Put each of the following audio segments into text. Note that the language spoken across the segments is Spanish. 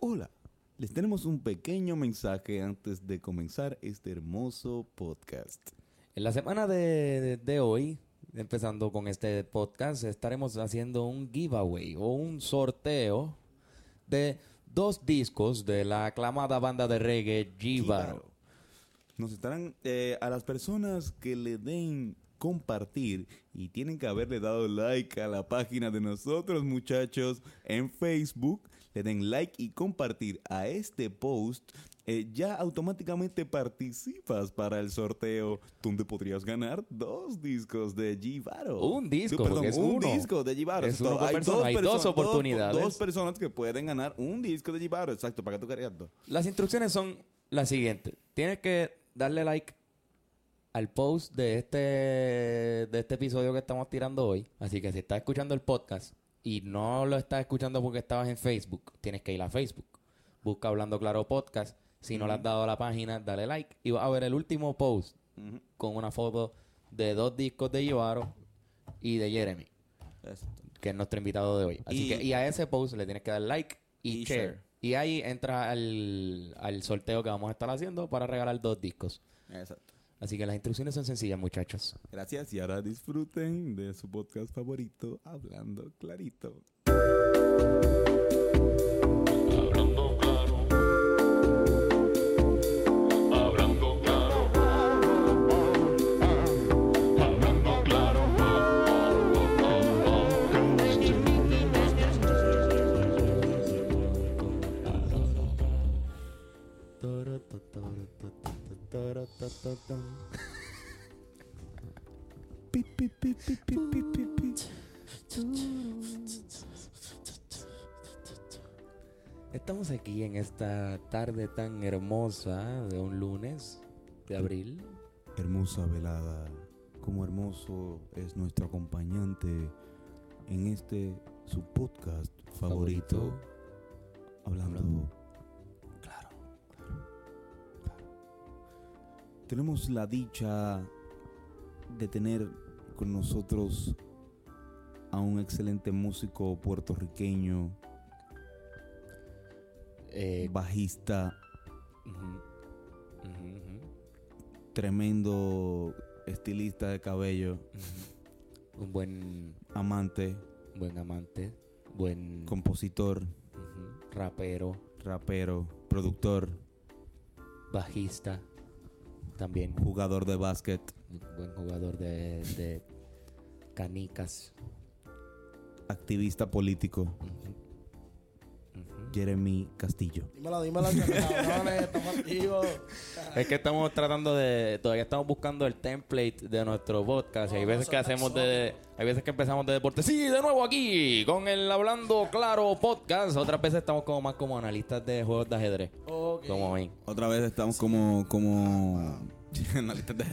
Hola, les tenemos un pequeño mensaje antes de comenzar este hermoso podcast. En la semana de, de- de hoy, empezando con este podcast, estaremos haciendo un giveaway o un sorteo de dos discos de la aclamada banda de reggae Jíbaro. Nos estarán eh, a las personas que le den compartir y tienen que haberle dado like a la página de nosotros muchachos en Facebook, le den like y compartir a este post, eh, ya automáticamente participas para el sorteo donde podrías ganar dos discos de Givaro. Un disco, Perdón, es un uno. disco de Givaro. Es por persona, hay dos oportunidades. Dos, personas que pueden ganar un disco de Givaro, exacto, para que tú querías dos. Las instrucciones son las siguientes. Tienes que darle like al post de este, de este episodio que estamos tirando hoy. Así que si estás escuchando el podcast y no lo estás escuchando porque estabas en Facebook, tienes que ir a Facebook. Busca Hablando Claro Podcast. Si no le has dado a la página, dale like. Y vas a ver el último post con una foto de dos discos de Yivaro y de Jeremy, que es nuestro invitado de hoy. Así Y- que, y a ese post le tienes que dar like y, Y share. share. Y ahí entra al, al sorteo que vamos a estar haciendo para regalar dos discos. Exacto. Así que las instrucciones son sencillas, muchachos. Gracias y ahora disfruten de su podcast favorito, Hablando Clarito. Hablando claro. Hablando claro. Hablando claro. Pi, pi, Estamos aquí en esta tarde tan hermosa de un lunes de abril. Hermosa velada, como hermoso es nuestro acompañante en este su podcast favorito, Hablando Claro. Tenemos la dicha de tener con nosotros a un excelente músico puertorriqueño, Eh, bajista, tremendo estilista de cabello. Un buen, amante, buen amante, buen compositor, rapero, rapero, productor, bajista, también jugador de básquet, buen jugador de, de canicas. activista político. Jeremy Castillo. Dímelo, dímelo, cabrones, estamos activos. Es que estamos tratando de. Todavía estamos buscando el template de nuestro podcast. y hay Oh, veces que hacemos de. Hay veces que empezamos de deporte. Sí, de nuevo aquí. Con el Hablando Claro podcast. Otras veces estamos como más como analistas de juegos de ajedrez. Como. Otra vez estamos como, como analistas de.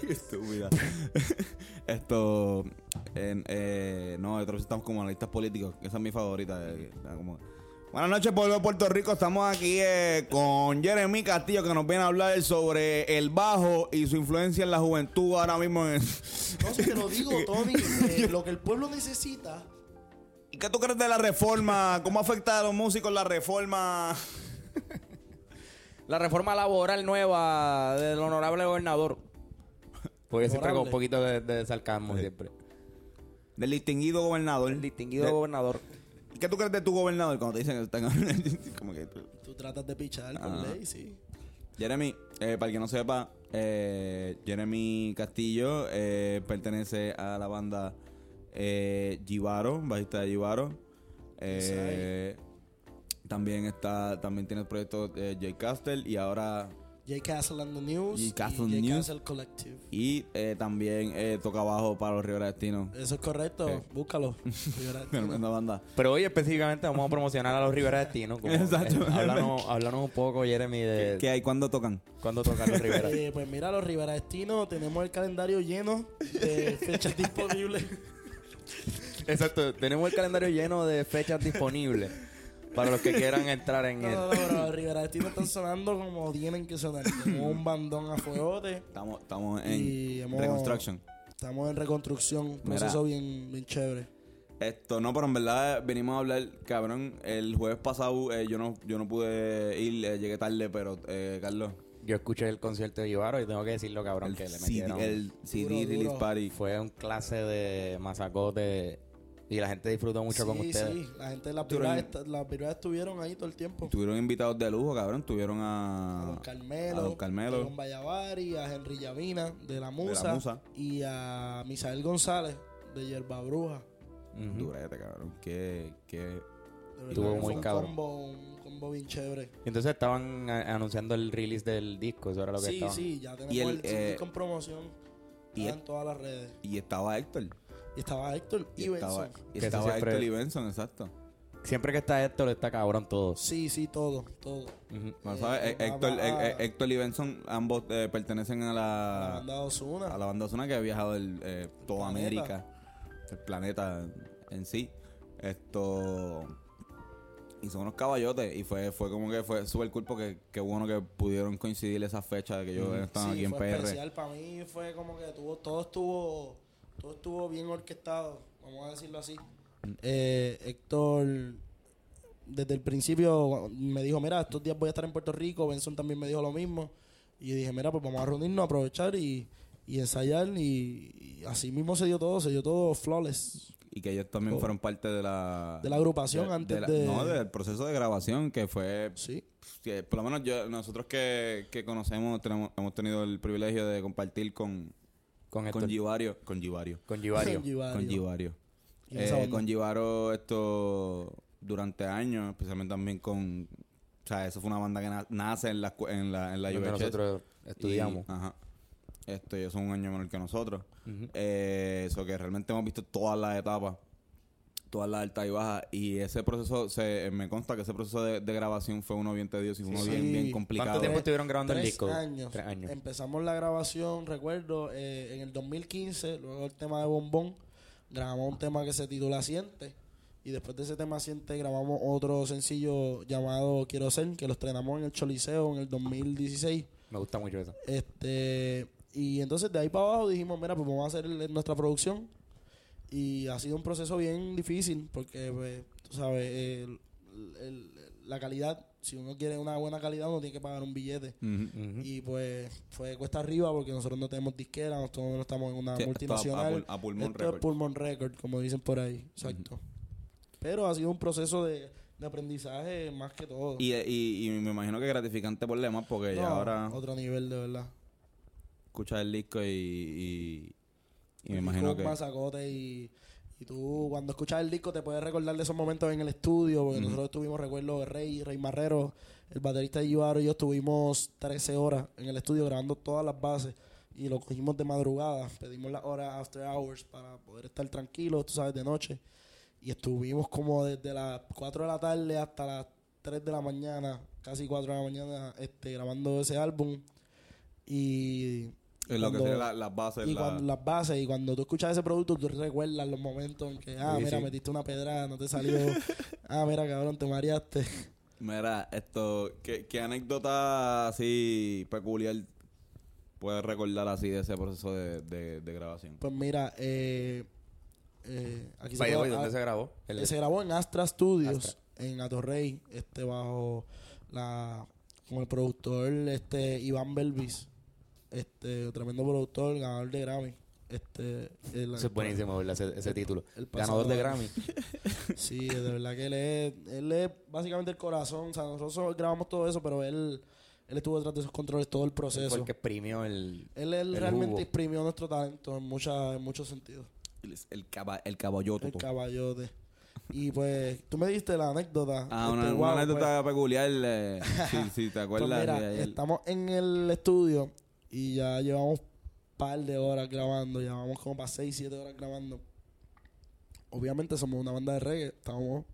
Qué estúpida. Esto, en, eh, no, otra vez estamos como analistas políticos. Esa es mi favorita. eh, como- Buenas noches, pueblo de Puerto Rico. Estamos aquí eh, con Jeremy Castillo, que nos viene a hablar sobre el bajo y su influencia en la juventud ahora mismo. En... No, si te lo digo, Tony, eh, lo que el pueblo necesita. ¿Y qué tú crees de la reforma? ¿Cómo afecta a los músicos la reforma? La reforma laboral nueva del honorable gobernador. Porque siempre con un poquito de, de sarcasmo, siempre. Del distinguido gobernador. El distinguido De- gobernador. ¿Y ¿Qué tú crees de tu gobernador cuando te dicen que están como que Tú tratas de pichar por Ah. ley, sí. Jeremy, eh, para el que no sepa, eh, Jeremy Castillo eh, pertenece a la banda eh, Givaro, bajista de Givaro. Eh, también está, también tiene el proyecto eh, J Castle y ahora J Castle and the News. J. Castle y. News. Castle Collective. y eh, también eh, toca bajo para los Rivera Destino. Eso es correcto. Eh. Búscalo. Tremenda banda. Pero hoy específicamente vamos a promocionar a los Rivera Destino. como- Exacto. eh, háblanos, háblanos un poco, Jeremy, de ¿Qué hay? ¿Cuándo tocan? cuándo tocan los Rivera. Eh, pues mira, los Rivera Destino, tenemos el calendario lleno de fechas disponibles. Exacto, tenemos el calendario lleno de fechas disponibles para los que quieran entrar en No, él. no, no, pero los Rivera Destino están sonando como tienen que sonar. Como un bandón a fuegote. Estamos, estamos en hemos- Reconstruction. Estamos en reconstrucción, un proceso bien, bien chévere. Esto, no, pero en verdad venimos a hablar, cabrón, el jueves pasado eh, yo no yo no pude ir, eh, llegué tarde, pero eh, Carlos, Yo escuché el concierto de Givaro y tengo que decirlo, cabrón, el que le CD, metieron. el CD Duro, Release duro. Party. Fue un clase de masacote y la gente disfrutó mucho con sí, ustedes. sí, la gente, las Tuvieron- vibras, esta- las vibras estuvieron ahí todo el tiempo. Tuvieron invitados de lujo, cabrón, tuvieron A a... Don Carmelo, a Don Carmelo. a Don Vallavari, a Henry Llavina de La Musa, Musa. y a Misael González de Yerba Bruja. Ujú. Durete, cabrón, que... que De verdad Estuvo muy cabrón. combo, un combo bien chévere. Y Entonces estaban anunciando el release del disco, eso era lo que Sí, estaban. sí, ya tenemos Y el, el, eh, con promoción. y el- en todas las redes. y estaba Héctor. Y estaba Héctor y, Y estaba, Benson. y Que estaba siempre- Héctor y Benson, exacto. Siempre que está esto, está cabrón todo. Sí, sí, todo, todo. Bueno, Eh, ¿sabes? eh, Héctor, va- va- eh, eh, Héctor y Benson ambos eh, pertenecen a La la, banda Ozuna. a la banda Ozuna que ha viajado el, eh, toda planeta. América, el planeta en sí. Esto. Y son unos caballotes. Y fue, fue como que fue súper cool porque qué bueno que pudieron coincidir esa fecha de que yo estaba Sí, aquí en fue PR. especial para mí fue como que tuvo todo estuvo todo estuvo bien orquestado vamos a decirlo así. Eh, Héctor desde el principio me dijo mira estos días voy a estar en Puerto Rico Benson también me dijo lo mismo y dije mira pues vamos a reunirnos aprovechar y, y ensayar y, y así mismo se dio todo se dio todo flawless Y que ellos también Oh. fueron parte de la. de la agrupación de- antes la- de, No, del proceso de grabación que fue sí que por lo menos yo, nosotros que, que conocemos tenemos, hemos tenido el privilegio de compartir con, Con, con Givario. Con Givario. con Givario. Givario. Con Givario. Eh, con Givaro esto durante años, especialmente también con... O sea, eso fue una banda que na- nace en la, en la, en la UHS. nosotros estudiamos. Y- ajá. Esto, ellos son un año menor que nosotros. Eh, Eso que realmente hemos visto todas las etapas, todas las altas y bajas. Y ese proceso, se, me consta que ese proceso de, de grabación fue uno bien tedioso y uno Sí. bien, bien complicado. ¿Cuánto tiempo estuvieron grabando el Tres disco? Años. Tres años. Empezamos la grabación, recuerdo, eh, en el 2015, luego el tema de Bombón, grabamos un tema que se titula Siente. Y después de ese tema Siente, grabamos otro sencillo llamado Quiero Ser, que lo estrenamos en el Choliseo en el 2016. Me gusta mucho eso. Este, y entonces de ahí para abajo dijimos, mira, pues vamos a hacer el- nuestra producción. Y ha sido un proceso bien difícil porque, pues, tú sabes, el- el- la calidad, si uno quiere una buena calidad, uno tiene que pagar un billete. Y pues fue cuesta arriba porque nosotros no tenemos disquera, nosotros no estamos en una Sí, a- multinacional. a a pulmón Esto record. es pulmón record, como dicen por ahí. Exacto. Pero ha sido un proceso de, de aprendizaje más que todo. Y, y, y me imagino que gratificante por demás porque ya ahora Otro nivel, de verdad. Escuchas el disco y, y, y me imagino que... masacote y, y tú cuando escuchas el disco te puedes recordar de esos momentos en el estudio, porque Ujú. nosotros tuvimos, recuerdo, Rey, Rey Marrero, el baterista de Givaro y yo estuvimos 13 horas en el estudio grabando todas las bases y lo cogimos de madrugada, pedimos las horas after hours para poder estar tranquilos, tú sabes, de noche. Y estuvimos como desde las 4 de la tarde hasta las 3 de la mañana, casi 4 de la mañana, este, grabando ese álbum. Y Es lo que sería la- las bases. y la- cuando, las bases y cuando tú escuchas ese producto tú recuerdas los momentos en que ah Sí, mira sí. metiste una pedrada no te salió ah mira cabrón te mareaste Mira, esto, ¿qué, qué anécdota así peculiar puedes recordar así de ese proceso de, de, de grabación? pues mira eh, eh, aquí se, By the puede- ¿dónde ah, se grabó? El- se grabó en Astra Studios Astra. en Atorrey este bajo la con el productor este Iván Belvis este tremendo productor ganador de Grammy este el- Eso es buenísimo, ¿verdad? Ese, ese título. el Ganador de Grammy. Sí, de verdad que él es, él es básicamente el corazón. O sea, nosotros grabamos todo eso, pero él, él estuvo detrás de esos controles todo el proceso. Fue el que exprimió el... Él, él el realmente jugo. exprimió nuestro talento en, muchas en muchos sentidos. El, el, caba- el caballoto. El caballote. Y pues, tú me diste la anécdota. Ah, este, una, wow, una pues, anécdota peculiar. eh, sí, sí, ¿te pues acuerdas? mira, de estamos en el estudio y ya llevamos par de horas grabando. Llevamos como para 6, 7 horas grabando. Obviamente somos una banda de reggae. Estamos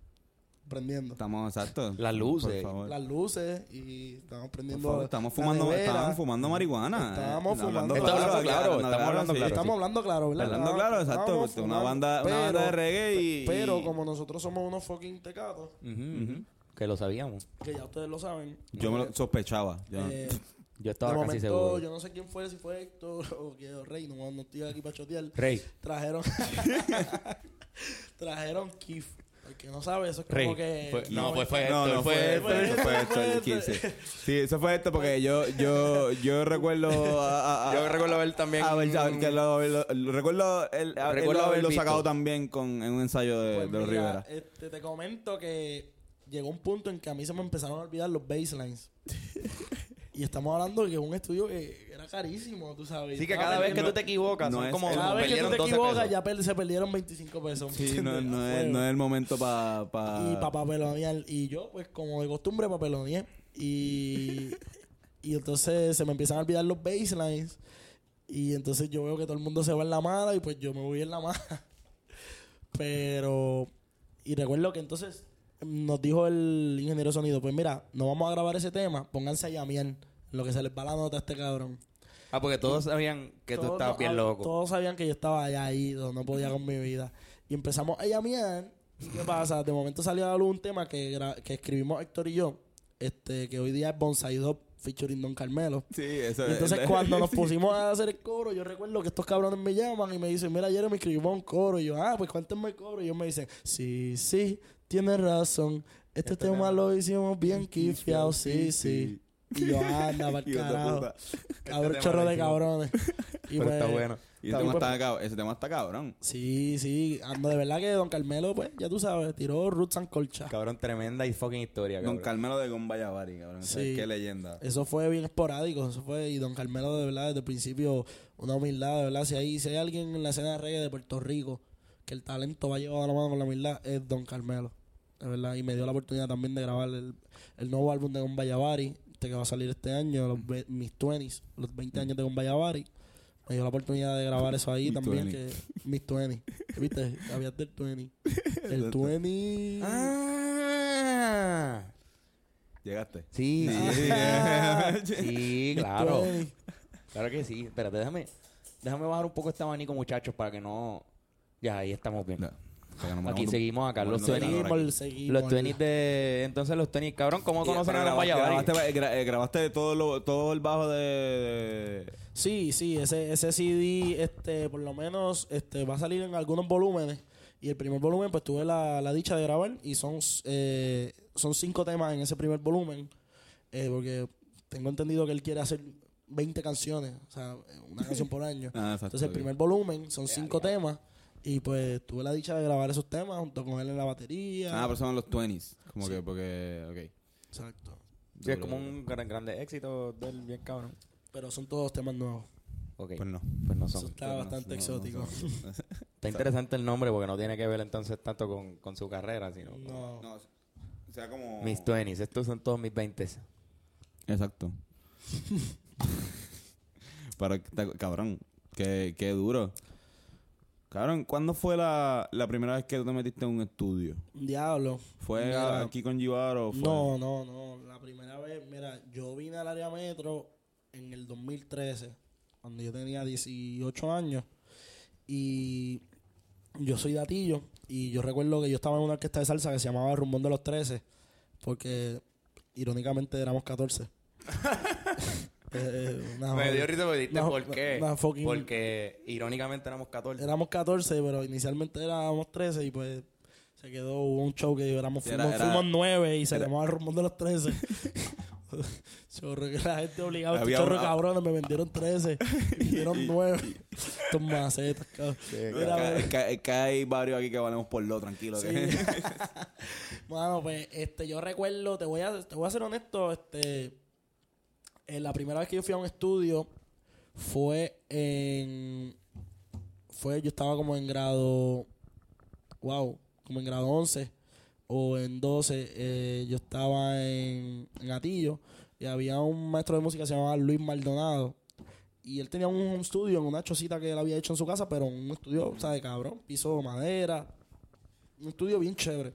prendiendo. Estamos exactos. Las luces. Por favor. las luces y estamos Por prendiendo. favor, estamos fumando, estaban fumando marihuana. Estábamos eh, fumando. Estamos hablando claro, aclarando, estamos hablando sí. claro. Estamos hablando claro, ¿verdad? Hablando claro, exacto. Estábamos porque Una banda, una banda de reggae y. Pero como nosotros somos unos fucking tecatos. Que lo sabíamos. que ya ustedes lo saben. Yo me lo sospechaba. Yo- eh, Yo de estaba casi momento, seguro. yo no sé quién fue, si fue Héctor o que Rey, no, no estoy aquí para chotear. Rey. Trajeron. trajeron Keith. El que no sabe, eso es Rey. como que... Fue- no, pues fue No, Héctor, no fue Héctor. fue, eso fue esto Fue el esto. 15. Sí, eso fue esto porque yo, yo, yo recuerdo. a- a- a- Yo recuerdo ver también. a ver, ver, que lo, lo- lo- recuerdo el, a- Recuerdo él haber haberlo visto. sacado también con, en un ensayo de, Pues de los mira, Rivera. este, te comento que llegó un punto en que a mí se me empezaron a olvidar los baselines. y estamos hablando de que es un estudio que era carísimo, tú sabes. Sí, que cada vez que tú te equivocas, no son es- como. Cada vez que tú te 12 equivocas ya per- se perdieron 25 pesos. Sí, no, es, no es el momento para. Pa, Y para papelonear. Y yo, pues, como de costumbre, papeloneé. Y, y entonces se me empiezan a olvidar los baselines. Y entonces yo veo que todo el mundo se va en la mala y pues yo me voy en la mala. Pero... Y recuerdo que entonces nos dijo el ingeniero de sonido, pues mira, no vamos a grabar ese tema, pónganse a llamear. Lo que se les va la nota a este cabrón. Ah, porque todos sabían que tú Todos estabas no- bien ah, loco. Todos sabían que yo estaba allá ido, no podía con mi vida. Y empezamos a llamear. ¿Y qué pasa? De momento salió a la luz un tema que, que escribimos Héctor y yo, este que hoy día es Bonsai Dub featuring Don Carmelo. Sí, eso Y entonces es- cuando nos pusimos a hacer el coro, yo recuerdo que estos cabrones me llaman y me dicen, mira, ayer me escribimos un coro. Y yo, ah, pues cuéntenme el coro. Y ellos me dicen, sí, sí, tienes razón. Este, tema, lo hicimos bien kifiao, sí, sí. Y yo, anda, para Hijo de carajo. puta. Cabrón, chorro de cabrones. Y Pero está pues, bueno. Y ese tema, está, cab- ese tema está cabrón. Sí, sí. Ando de verdad que Don Carmelo, pues, ya tú sabes, tiró Roots and Colcha. Cabrón, tremenda y fucking historia, Don cabrón. Carmelo de Gombayavari, cabrón. Sí. ¿Sabes Qué leyenda. Eso fue bien esporádico, eso fue, y Don Carmelo de verdad, desde el principio, una humildad, de verdad, si hay, si hay alguien en la escena de reggae de Puerto Rico que el talento va llevado a la mano con la humildad, es Don Carmelo, verdad, y me dio la oportunidad también de grabar el, el nuevo álbum de Don Bayavari, este que va a salir este año, los, ve- mis 20s, los 20 años de Don Bayavari, me dio la oportunidad de grabar eso ahí también, 20. que mis 20, ¿viste? Habías del 20, el 20... Ah. Llegaste. Sí, sí. Ah. Claro. 20. Claro que sí. Espérate, déjame, déjame bajar un poco este abanico, muchachos, para que no... Ya, ahí estamos bien. No, Aquí seguimos acá. Los tenis, los tenis de... Entonces los tenis, cabrón, ¿cómo conocen a los grabaste, gra- eh, grabaste todo, lo, todo el bajo de, de- Sí, sí, ese, ese CD, este, por lo menos, este, va a salir en algunos volúmenes. Y el primer volumen, pues tuve la, la dicha de grabar. Y son, eh, son cinco temas en ese primer volumen. eh, porque tengo entendido que él quiere hacer 20 canciones. O sea, una canción por año. Ah, exacto, Entonces, el primer volumen son cinco temas. Y pues tuve la dicha de grabar esos temas junto con él en la batería. Ah, pero son los 20s. Como que, porque, ok. Exacto. Sí, es como un gran, grande éxito del bien cabrón. Pero son todos temas nuevos. Ok, Pues no. pues no Eso son. está Pues no, bastante no, no exótico. Está interesante el nombre porque no tiene que ver entonces tanto con, con su carrera, sino... con no. No, o sea, como... Mis 20s, estos son todos mis 20 Exacto. Pero, cabrón, qué, qué duro. Cabrón, ¿cuándo fue la, la primera vez que tú te metiste en un estudio? Diablo. ¿Fue Mira. aquí con Givaro fue...? No, no, no. La primera vez, mira, yo vine al área metro en el 2013, cuando yo tenía 18 años. Y yo soy datillo. Y yo recuerdo que yo estaba en una orquesta de salsa que se llamaba Rumbón de los 13. Porque, irónicamente, éramos 14. Eh, Me dio risa porque dijiste por qué. fucking- Porque irónicamente éramos 14. Éramos 14, pero inicialmente éramos 13 y pues se quedó hubo un show que éramos, Sí, fuimos, era- era- fuimos 9 y se era- llamaba el rumón de los 13. chorro, que la gente obligaba, estos chorro una- cabrones, me vendieron 13, me dieron 9. Estos macetas, cabrón. Mira, Ca- mira. ca- ca- hay varios aquí que valemos por lo tranquilo. Sí. que- Mano, pues, este, yo recuerdo, te voy a, te voy a ser honesto, este, eh, la primera vez que yo fui a un estudio fue en, fue, yo estaba como en grado, wow, como en grado 11 o en 12, eh, yo estaba en, en Atillo y había un maestro de música que se llamaba Luis Maldonado y él tenía un home studio en una chocita que él había hecho en su casa, pero un estudio, o sea, de cabrón, piso de madera, un estudio bien chévere.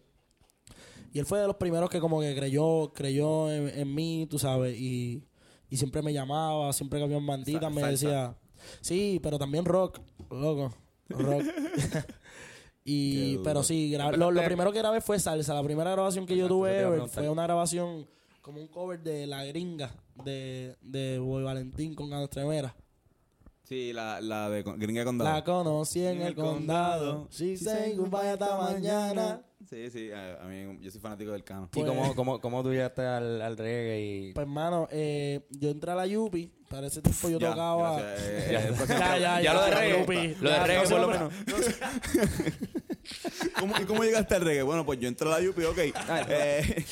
Y él fue de los primeros que como que creyó, creyó en, en mí, tú sabes, y, y siempre me llamaba, siempre que había banditas me decía, sí, pero también rock, loco, rock. Y, pero sí, lo, lo primero que grabé fue salsa. La primera grabación que yo tuve ever fue una grabación como un cover de La Gringa de, de Boy Valentín con Ganas Tremera. Sí, la, la de con- Gringa Condado. La conocí en el condado. She say goodbye hasta mañana. Sí, sí, a, a mí yo soy fanático del cano. ¿Y Pues- cómo, cómo, cómo tú llegaste al, al reggae? Y... Pues, hermano, eh, yo entré a la Yupi. Para ese tiempo yo Ya, tocaba. gracias, eh, Ya. Ya, ya, ya lo de reggae, Yupi. lo de reggae por lo no, menos. ¿Cómo, ¿Y cómo llegaste al reggae? Bueno, pues yo entré a la Yupi, ok. Eh,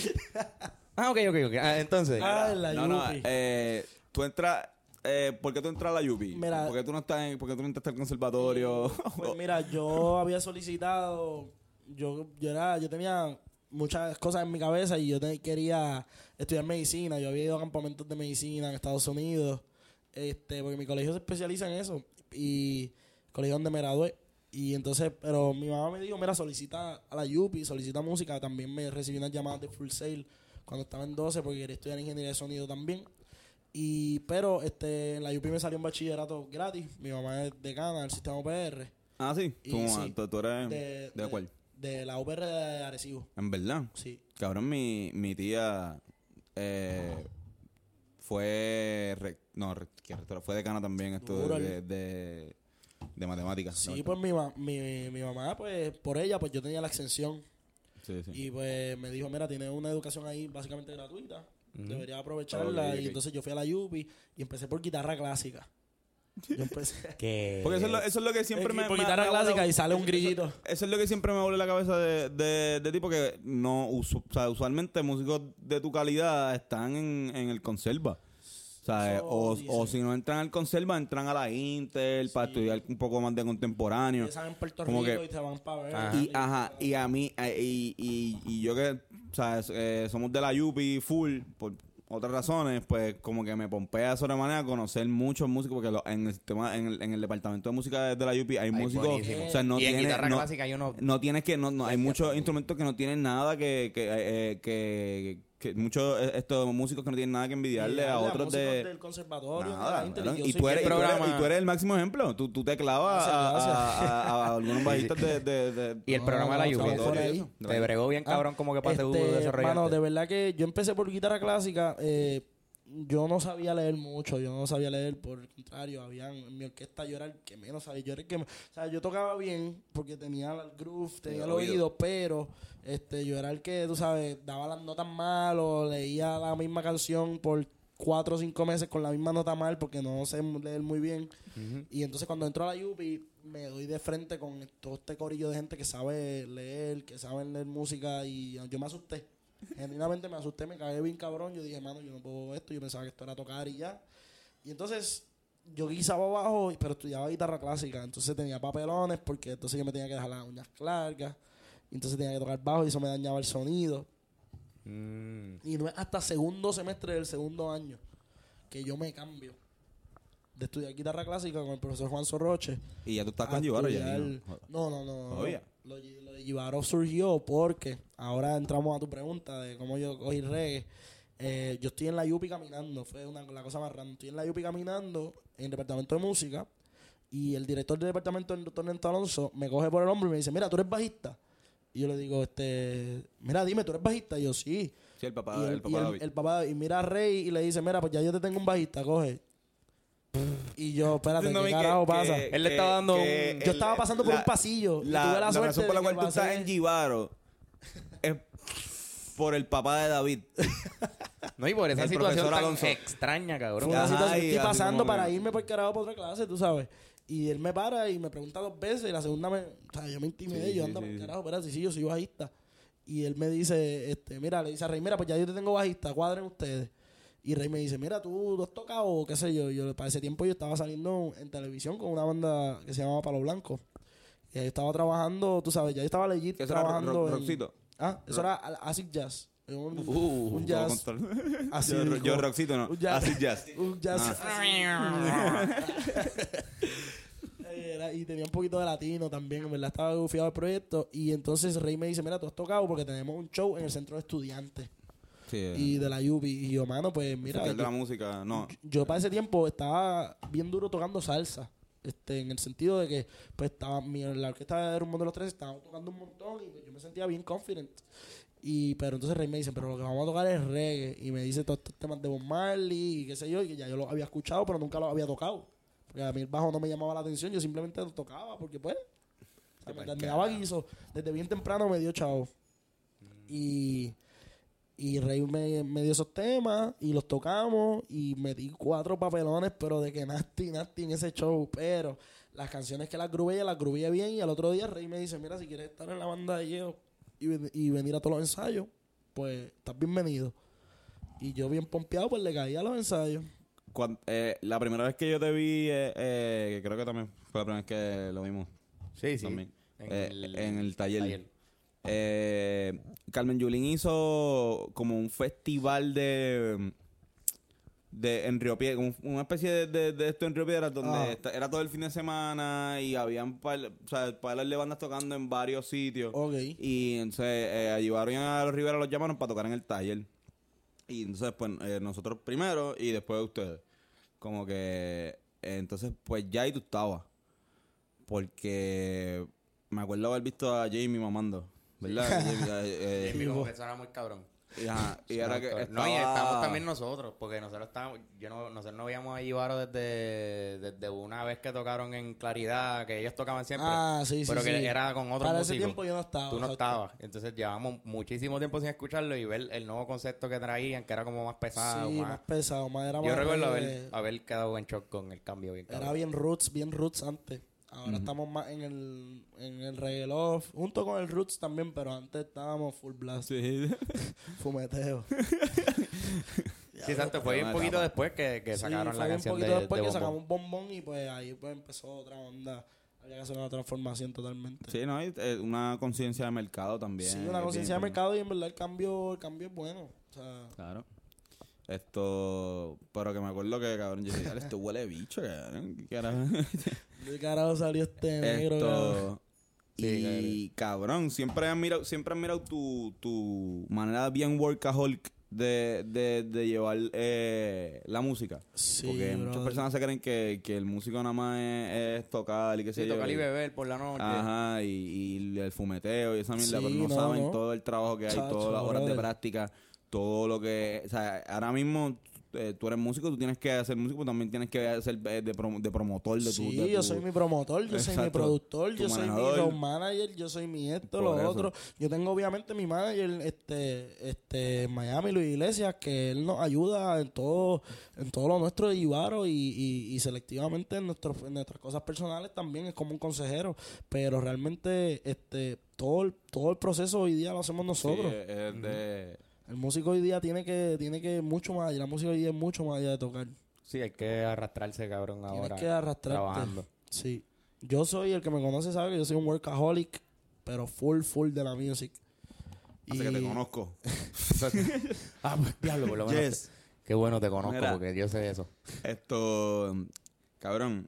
Ah, ok, ok, ok. Ah, entonces. Ah, la no, no, Yupi. eh, tú entras... Eh, ¿Por qué tú entras a la Yupi? Mira- ¿Por qué tú no estás en, por qué tú no entraste al conservatorio? Pues mira, yo había solicitado, yo, yo era, yo tenía muchas cosas en mi cabeza y yo te- quería estudiar medicina. Yo había ido a campamentos de medicina en Estados Unidos, este, porque mi colegio se especializa en eso y colegio donde me gradué. Y entonces, pero mi mamá me dijo, mira, solicita a la Yupi, solicita música. También me recibí unas llamadas de Full Sail cuando estaba en 12 porque quería estudiar ingeniería de sonido también. Y, pero este, en la UP me salió un bachillerato gratis. Mi mamá es decana del sistema UPR. ah, sí. Y ¿Tú, sí. tú- tú eres... De, ¿De cuál? De la UPR de Arecibo. En verdad. Sí. Cabrón, mi, mi tía eh, fue... re- no, re- fue decana también esto de, de, de matemáticas. Sí, ¿no? pues mi, ma- mi, mi mamá, pues por ella, pues yo tenía la exención. Sí, sí. Y pues me dijo, mira, tienes una educación ahí básicamente gratuita. Deberías aprovecharla. Y entonces yo fui a la UPI y empecé por guitarra clásica. Yo empecé... Que... Porque eso es, lo, eso es lo que siempre Eh, me... por guitarra me clásica y sale un eso- grillito. Eso es lo que siempre me vuelve la cabeza de, de, de ti, porque no, usu- o sea, usualmente músicos de tu calidad están en, en el conserva. O, sea, o, si no entran al conserva, entran a la Intel para estudiar un poco más de contemporáneo. Empiezan en Puerto Como Rico que- y te van para ver. Ajá. Y, ajá, y a mí, eh, y, y, y yo que, o sea, es- eh, somos de la Yupi full, por otras razones, pues como que me pompea sobremanera conocer muchos músicos, porque lo- en el sistema, en el, en el departamento de música de la Yupi hay músicos, buenísimo. o sea, no y en tiene, guitarra no, clásica yo no... no tienes que, no, no, hay muchos instrumentos que no tienen nada que, que, eh, que, que muchos eh, estos músicos que no tienen nada que envidiarle a otros de del conservatorio. de Nada, la yo y, tú eres, y, tú eres, y tú eres el máximo ejemplo. Tú, tú te clavas a, Gracias, a- a- a algunos bajistas de, de, de- Y el No, programa de la lluvia. Te bregó bien cabrón como que para Este, desarrollo. hermano, de verdad que yo empecé por guitarra clásica. eh, yo no sabía leer mucho, yo no sabía leer, por el contrario, habían, en mi orquesta yo era el que menos sabía, yo era el que, o sea, yo tocaba bien porque tenía el groove, tenía el oído. oído, pero este, yo era el que, tú sabes, daba las notas mal o leía la misma canción por cuatro o cinco meses con la misma nota mal porque no sé leer muy bien. Y entonces cuando entro a la Yupi me doy de frente con todo este corillo de gente que sabe leer, que sabe leer música y yo me asusté. Genuinamente me asusté, me cagué bien cabrón. Yo dije, mano, yo no puedo esto. Yo pensaba que esto era tocar y ya. Y entonces yo guisaba abajo, pero estudiaba guitarra clásica. Entonces tenía papelones porque entonces yo me tenía que dejar las uñas largas. Entonces tenía que tocar bajo y eso me dañaba el sonido. Mm. Y no es hasta segundo semestre del segundo año que yo me cambio de estudiar guitarra clásica con el profesor Juan Sorroche. Y ya tú estás con Givaro ya. ¿no? No, no, no. Lo, lo de Givaro surgió porque ahora entramos a tu pregunta de cómo yo cogí reggae. Eh, yo estoy en la Yupi caminando, fue una, la cosa más random. Estoy en la Yupi caminando en el departamento de música y el director del departamento, el doctor Nento Alonso, me coge por el hombro y me dice, mira, tú eres bajista. Y yo le digo, este, mira, dime, ¿tú eres bajista? Y yo, sí. Sí, el papá, y el, el, papá y el- David. el papá, y mira a Rey y le dice, mira, pues ya yo te tengo un bajista, coge. Y yo, espérate, Diciéndome ¿qué carajo que- pasa? Él le estaba dando que un- Yo el- estaba pasando por la- un pasillo y La, tuve la, la suerte razón por la cual tú estás en Givaro es por el papá de David. No, y por esa El situación tan Alonso. extraña, Fue cabrón. una Ajá, situación, y estoy pasando para irme por el carajo para otra clase, tú sabes. Y él me para y me pregunta dos veces. Y la segunda me. O sea, yo me intimidé. Sí, yo sí, ando sí, carajo, espérate, sí, yo soy bajista. Y él me dice, este, mira, le dice a Rey, mira, pues ya yo te tengo bajista, cuadren ustedes. Y Rey me dice, mira, tú, tú has tocado, o qué sé yo. Yo para ese tiempo yo estaba saliendo en televisión con una banda que se llamaba Palo Blanco. Y ahí estaba trabajando, tú sabes, ya yo estaba legit era trabajando. ro- en- rockcito. Ah, eso era acid jazz. Un, Uh, un jazz. Así yo, dijo. yo rockcito no. Un jazz. Así jazz. Un jazz. Ah. Era- y tenía un poquito de latino también, en verdad estaba gufiado el proyecto. Y entonces Rey me dice, mira, tú has tocado porque tenemos un show en el centro de estudiantes Sí, eh. y de la UBI. Y yo, mano, pues mira, Festival de la yo, música, no. yo para ese tiempo estaba bien duro tocando salsa. Este, en el sentido de que pues estaba mi, la orquesta de Rumbo de los Tres estaba tocando un montón y pues, yo me sentía bien confident. Y pero entonces Rey me dice, pero lo que vamos a tocar es reggae. Y me dice todos estos temas de Bob Marley y qué sé yo, y que ya yo los había escuchado, pero nunca los había tocado. Porque a mí el bajo no me llamaba la atención, yo simplemente lo tocaba porque pues o sea, me, daba guiso. Desde bien temprano me dio chavo. Y, y Rey me, me dio esos temas y los tocamos y me di cuatro papelones, pero de que nasty, nasty en ese show. Pero las canciones que las grubé, las grubé bien y al otro día Rey me dice, mira, si quieres estar en la banda de Yeo y, ven- y venir a todos los ensayos, pues estás bienvenido. Y yo bien pompeado, pues le caí a los ensayos. Cuan- eh, la primera vez que yo te vi, eh, eh, que creo que también fue la primera vez que lo vimos Sí, sí. también, En eh, el- en el taller. taller. Eh, Carmen Yulín hizo como un festival de de en Río Piedras, una especie de, de, de esto en Río Piedras donde Ah. esta- era todo el fin de semana y habían par, o sea, par de bandas tocando en varios sitios. Y entonces eh, a Llevaron y a los Rivera los llamaron para tocar en el taller. Y entonces, pues, eh, nosotros primero y después ustedes. Como que, eh, entonces, pues ya ahí tú estabas. Porque me acuerdo haber visto a Jamie mamando, ¿verdad? Jamie, eh, Jamie como que suena muy cabrón. Y, ajá, y era que No, y estamos también nosotros, porque nosotros estábamos, yo no, nosotros no veíamos a Ibaro desde, desde una vez que tocaron en Claridad, que ellos tocaban siempre. Ah, sí, sí, Pero que sí. era con otros Para ese tiempo yo no estaba. Tú no estabas. Entonces llevamos muchísimo tiempo sin escucharlo y ver el nuevo concepto que traían, que era como más pesado. Sí, más- más pesado, más era Yo más recuerdo reggae. haber, haber quedado en shock con el cambio bien Era bien roots, bien roots antes. Ahora estamos más en el, en el reggae love, junto con el roots también, pero antes estábamos full blast, Sí. fumeteo. Sí, exacto. Fue un poquito etapa. después que, que Sí, sacaron fue la un canción poquito de, después de que Bombón. sacamos bombón y pues ahí pues empezó otra onda. Había que hacer una transformación totalmente. Sí, ¿no? Y, eh, una conciencia de mercado también. Sí, una conciencia de mercado y en verdad el cambio, el cambio es bueno. O sea, Claro. Esto, pero que me acuerdo que, cabrón, yo dije, "Dale, esto huele de bicho, cabrón. ¿Qué carajo? ¿de carajo salió este negro? cabrón? Esto. Sí, y cabrón, siempre han mirado, siempre han mirado tu, tu manera bien workaholic de, de, de llevar eh, la música. Sí, Porque muchas personas se creen que, que el músico nada más es, es tocar y qué sé Sí, tocar y beber por la noche. Ajá, y, y el fumeteo y esa mierda, Sí, pero no, no, saben no. todo el trabajo que hay, Chacho, todas las horas de práctica, todo lo que... O sea, ahora mismo eh, tú eres músico, tú tienes que hacer músico, pero también tienes que ser eh, de, prom- de promotor de tu... Sí, yo soy mi promotor, yo soy mi productor, yo soy mi manager, yo soy mi esto, Por lo eso. otro. Yo tengo obviamente mi manager este este en Miami, Luis Iglesias, que él nos ayuda en todo en todo lo nuestro de Ibaro y, y, y selectivamente en, nuestros en nuestras cosas personales también es como un consejero, pero realmente este todo el, todo el proceso hoy día lo hacemos Sí, nosotros. es- es de... El músico hoy día tiene que tiene que mucho más, y la música hoy día es mucho más allá de tocar. Sí, hay que arrastrarse, cabrón, Tienes ahora. que arrastrarte. Trabajando. Sí. Yo soy, el que me conoce sabe que yo soy un workaholic, pero full, full de la music. Hace que te conozco. ah, pues diablo, por lo menos. Yes. Qué bueno te conozco Mira. porque yo sé eso. Esto... Cabrón.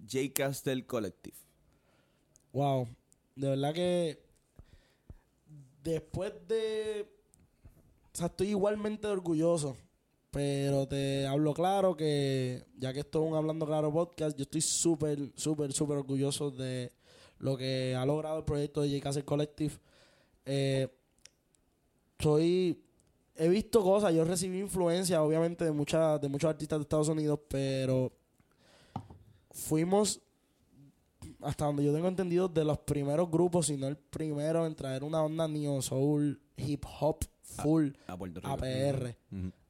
J. Castle Collective. Wow. De verdad que después de... O sea, estoy igualmente orgulloso. Pero te hablo claro que, ya que esto es un Hablando Claro podcast, yo estoy súper, súper, súper orgulloso de lo que ha logrado el proyecto de J. Collective. Eh, soy he visto cosas, yo recibí influencia obviamente de muchas de muchos artistas de Estados Unidos, pero fuimos hasta donde yo tengo entendido de los primeros grupos, si no el primero en traer una onda neo soul, hip hop full A Puerto Rico. APR.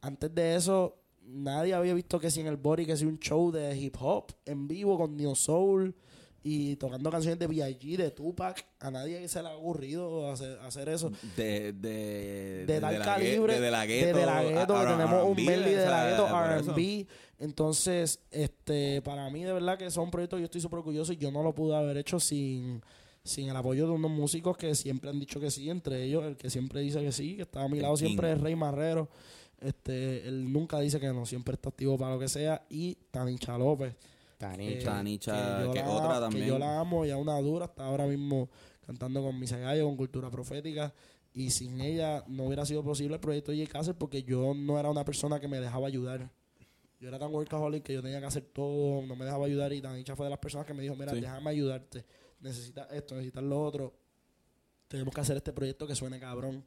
Antes de eso nadie había visto que si en el body que si un show de hip hop en vivo con neo soul y tocando canciones de B.I.G., de Tupac, a nadie se le ha ocurrido hacer, hacer eso De, de, de tal calibre de, la gueto, De La a- tenemos un medley de la gueto. R&B entonces este para mí de verdad que son proyectos que yo estoy súper orgulloso y yo no lo pude haber hecho sin sin el apoyo de unos músicos que siempre han dicho que sí entre ellos el que siempre dice que sí que está a mi El lado King. siempre es Rey Marrero este él nunca dice que no siempre está activo para lo que sea y Tanicha López Tanicha. eh, Tanicha, yo que la- otra Que también. yo la amo y a una dura, está ahora mismo cantando con Misa Gallo, con Cultura Profética. Y sin ella no hubiera sido posible el proyecto de J. Castle porque yo no era una persona que me dejaba ayudar. Yo era tan workaholic que yo tenía que hacer todo, no me dejaba ayudar. Y Tanicha fue de las personas que me dijo: Mira, Sí. déjame ayudarte. Necesitas esto, necesitas lo otro. Tenemos que hacer este proyecto que suene cabrón.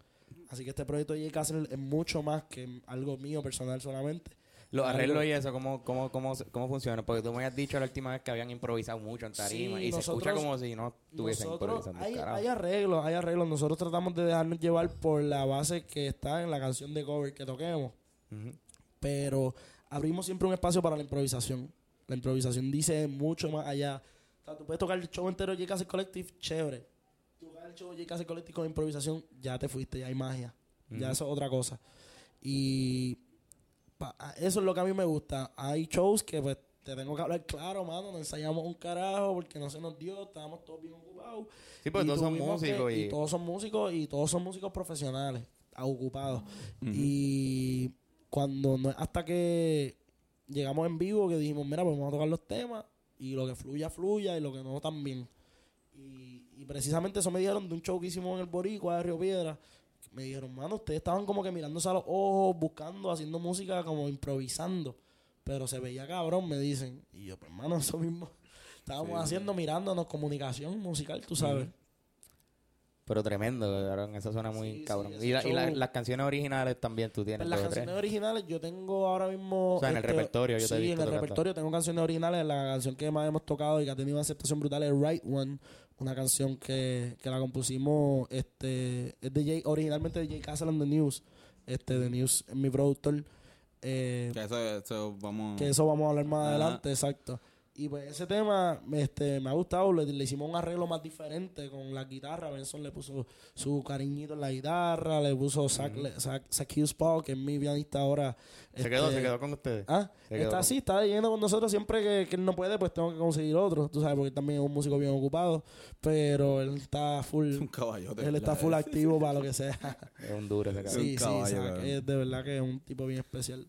Así que este proyecto de J. Castle es mucho más que algo mío personal solamente. Los arreglos y eso, ¿cómo, cómo, cómo, cómo funciona? Porque tú me has dicho la última vez que habían improvisado mucho en tarima Sí, y se escucha como si no estuviesen improvisando. hay, hay arreglos, hay arreglos. Nosotros tratamos de dejarnos llevar por la base que está en la canción de cover que toquemos. Pero abrimos siempre un espacio para la improvisación. La improvisación dice mucho más allá. O sea, tú puedes tocar el show entero de J.K.C. Collective, chévere. Tú tocar el show de J.K.C. Collective con improvisación, ya te fuiste, ya hay magia. Ya eso es otra cosa. Y eso es lo que a mí me gusta. Hay shows que pues te tengo que hablar claro, mano. No ensayamos un carajo porque no se nos dio. Estábamos todos bien ocupados. Sí, pues Y todos son que- músicos y... y todos son músicos y todos son músicos profesionales, ocupados. Y cuando no es hasta que llegamos en vivo que dijimos, mira, pues vamos a tocar los temas y lo que fluya, fluya y lo que no también. Y, y precisamente eso me dijeron de un show que hicimos en el Boricua de Río Piedra. Me dijeron, mano, ustedes estaban como que mirándose a los ojos, buscando, haciendo música, como improvisando. Pero se veía cabrón, me dicen. Y yo, pues, hermano, eso mismo estábamos Sí. haciendo, mirándonos, comunicación musical, tú sabes. Pero tremendo, cabrón. Eso suena muy Sí, cabrón. y la- y la- las canciones originales también tú tienes En las tres. canciones originales yo tengo ahora mismo... O sea, en el repertorio, yo te he Sí, visto en el repertorio tengo canciones originales. La canción que más hemos tocado y que ha tenido una aceptación brutal es Right One. Una canción que, que la compusimos, este, es de Jay, originalmente de Jay Castle and The News. Este, The News es mi productor. Eh, Que eso, eso vamos. que eso vamos a hablar más adelante, exacto. Y pues ese tema este, me ha gustado, le, le hicimos un arreglo más diferente con la guitarra. Benson le puso su cariñito en la guitarra, le puso Zach, le- Zach- Zach Hughes Paul, que es mi pianista ahora. Se quedó, este, se quedó con ustedes. Ah, Se está así, está yendo con nosotros. Siempre que, que él no puede, pues tengo que conseguir otro, tú sabes, porque él también es un músico bien ocupado. Pero él está full, un caballote. él está full activo para lo que sea. Es un duro ese un sí, sí, caballo, Zach es de verdad que es un tipo bien especial.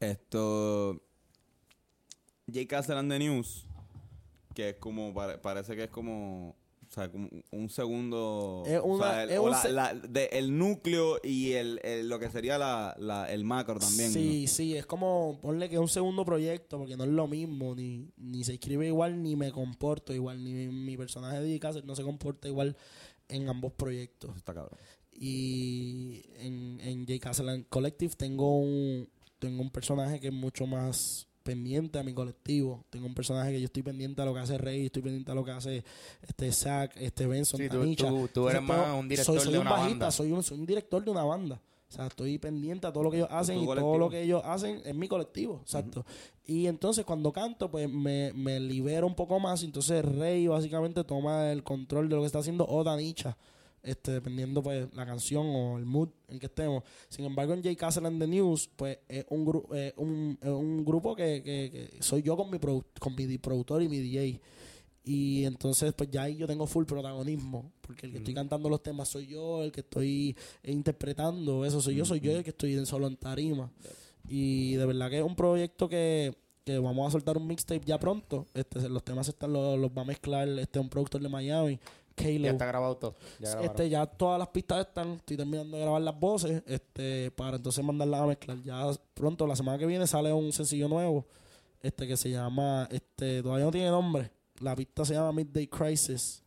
Esto. J. Castle and the News. Que es como. pare- parece que es como. O sea, como un segundo. Es o una- sea, el, es o un la- se- la- de- el núcleo y el, el- lo que sería la, el macro también. Sí, sí, es como, ponle que es un segundo proyecto, porque no es lo mismo, ni, ni se escribe igual, ni me comporto igual, ni mi, mi personaje de Castle no se comporta igual en ambos proyectos. Eso está cabrón. Y en, en J. Castle Collective tengo un, tengo un personaje que es mucho más pendiente a mi colectivo. Tengo un personaje que yo estoy pendiente a lo que hace Rey, estoy pendiente a lo que hace este Zack, este Benson, Sí, tú- tú- tú eres Entonces, más un director soy, soy de un una bajista, banda. Soy un, soy un director de una banda. O sea, estoy pendiente a todo lo que ellos hacen y todo lo que ellos hacen es mi colectivo, exacto. Y entonces cuando canto, pues me, me libero un poco más. Entonces Rey básicamente toma el control de lo que está haciendo o Danicha, este, dependiendo pues la canción o el mood en que estemos. Sin embargo, en J. Castle and the News, pues es un, gru- eh, un, un grupo que, que- que soy yo con mi, con mi productor y mi DJ. Y entonces, pues ya ahí yo tengo full protagonismo. Porque el que estoy cantando los temas soy yo, el que estoy interpretando eso soy yo, soy yo el que estoy en solo en tarima. Y de verdad que es un proyecto que, que vamos a soltar un mixtape ya pronto. Este, los temas están los, los va a mezclar este un productor de Miami, Ya está grabado todo. Ya grabaron. Este, ya todas las pistas están, estoy terminando de grabar las voces, este, para entonces mandarlas a mezclar. Ya pronto, la semana que viene, sale un sencillo nuevo, este, que se llama, este, todavía no tiene nombre. La pista se llama Midday Crisis.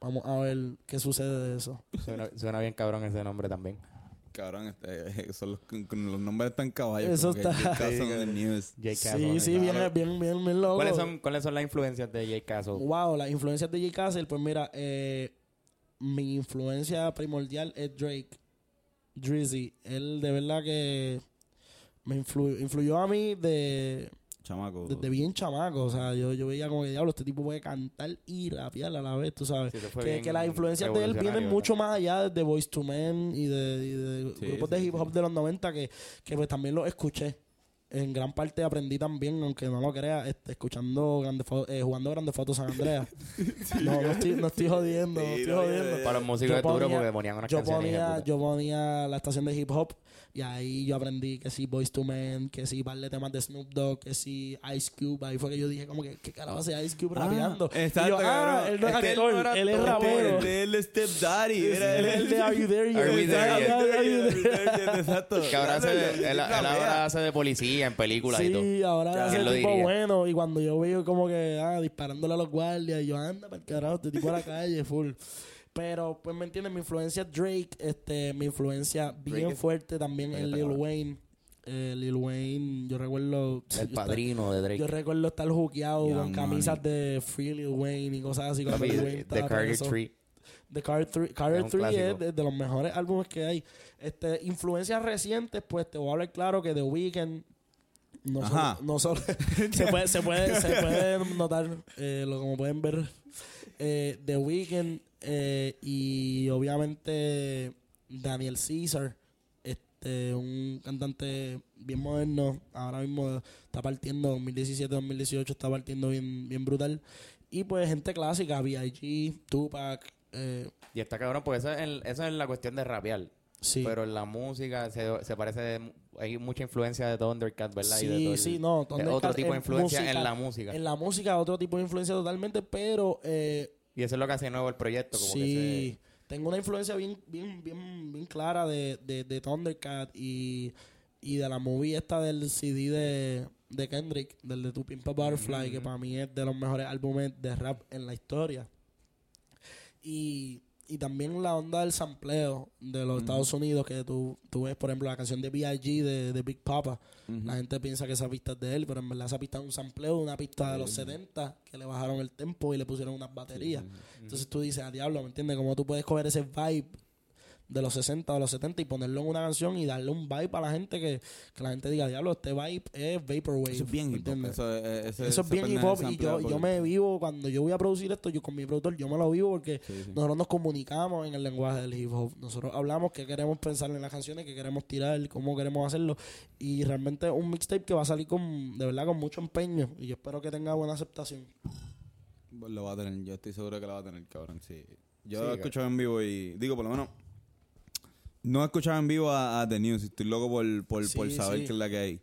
Vamos a ver qué sucede de eso. Suena, suena bien cabrón ese nombre también. Cabrón, este, son los, los nombres están caballos. Eso está- J. Castle News. J. Sí, Castle, sí, claro. bien, bien, bien, bien loco. ¿Cuáles son, ¿Cuáles son las influencias de J. Castle? Wow, las influencias de J. Castle, pues mira, eh, mi influencia primordial es Drake. Drizzy. Él de verdad que me influ- influyó a mí de Chamaco. desde bien chamaco. O sea, yo, yo veía como que diablo, este tipo puede cantar y rapear a la vez, tú sabes. Sí, que, las influencias de él vienen mucho más allá de Voice to Men y de, y de Sí, grupos sí, de hip hop sí. de los 90 que, que pues también los escuché. En gran parte aprendí también, aunque no lo creas, este, escuchando grande eh, jugando Grande Fotos San Andreas. no, no estoy, no estoy jodiendo, no estoy jodiendo. Para los músicos Yo es duro ponía- porque ponían unas yo de ponía, yo ponía la estación de hip hop y ahí yo aprendí que sí Boys to Men, que sí par de temas de Snoop Dogg, que sí Ice Cube. Ahí fue que yo dije como que ¿qué carajo hace Ice Cube rapeando? Y Exacto, yo, ah, cabrón. él no es Este actor, era él es rapero. Este es el Step Daddy. Era Él es el de Are You There Yet? Are We There Yet? Are You There? Exacto. Que ahora hace de- él, en películas y todo. Sí, ahora ¿quién lo tipo diría? bueno. Y cuando yo veo como que ah, disparándole a los guardias, y yo anda para el carajo, este tipo a la calle, full. Pero, pues, ¿me entiendes? Mi influencia es Drake, este, mi influencia bien Drake es- fuerte también está Lil. Wayne. eh, Lil Wayne, yo recuerdo... El yo padrino de Drake. Yo recuerdo estar juqueado con camisas de Free Lil Wayne y cosas así. cuando Lil Wayne The Carter. Tree. The Carter 3, Carter Es un 3 es de, de los mejores álbumes que hay. Este, influencias recientes, pues te voy a hablar claro que The Weeknd no Ajá. solo, no solo- se puede se puede se puede notar eh, lo como pueden ver eh, The Weeknd eh, y obviamente Daniel Caesar este un cantante bien moderno ahora mismo está partiendo 2017 2018 está partiendo bien bien brutal y pues gente clásica B.I.G. Tupac eh, Y está cabrón, porque eso es, el- eso es la cuestión de rapear. sí Pero en la música se, se parece... Hay mucha influencia de Thundercat, ¿verdad? y de sí el- sí no Thundercat otro tipo de en influencia música- en la música. en la música otro tipo de influencia totalmente pero eh, Y eso es lo que hace nuevo el proyecto. Como sí, tengo una influencia bien, bien, bien, bien clara de, de, de Thundercat y, y de la movie esta del CD de, de Kendrick, del de Tu Pimp a Butterfly, que para mí es de los mejores álbumes de rap en la historia. Y, y también la onda del sampleo de los Estados Unidos, que tú, tú ves, por ejemplo, la canción de B.I.G. de, de Big Papa. La gente piensa que esa pista es de él, pero en verdad esa pista es un sampleo de una pista de los 70 que le bajaron el tempo y le pusieron unas baterías. Entonces tú dices, a diablo, ¿me entiendes? Como tú puedes coger ese vibe de los 60 o los 70 y ponerlo en una canción y darle un vibe a la gente que, que la gente diga, diablo, este vibe es Vaporwave. Eso es bien ¿me hip hop. entiendes? Eso, es- ese- Eso es ese bien hip hop y yo, yo me vivo, cuando yo voy a producir esto, yo con mi productor, yo me lo vivo porque Sí, sí. nosotros nos comunicamos en el lenguaje del hip hop. Nosotros hablamos qué queremos pensar en las canciones, qué queremos tirar, cómo queremos hacerlo. Y realmente es un mixtape que va a salir con, de verdad, con mucho empeño. Y yo espero que tenga buena aceptación. Lo va a tener, yo estoy seguro que lo va a tener, cabrón. Sí. Yo Sí, lo he escuchado en vivo y digo, por lo menos, no he escuchado en vivo a, a The News. Estoy loco por, por, por Sí, saber sí. qué es la que hay.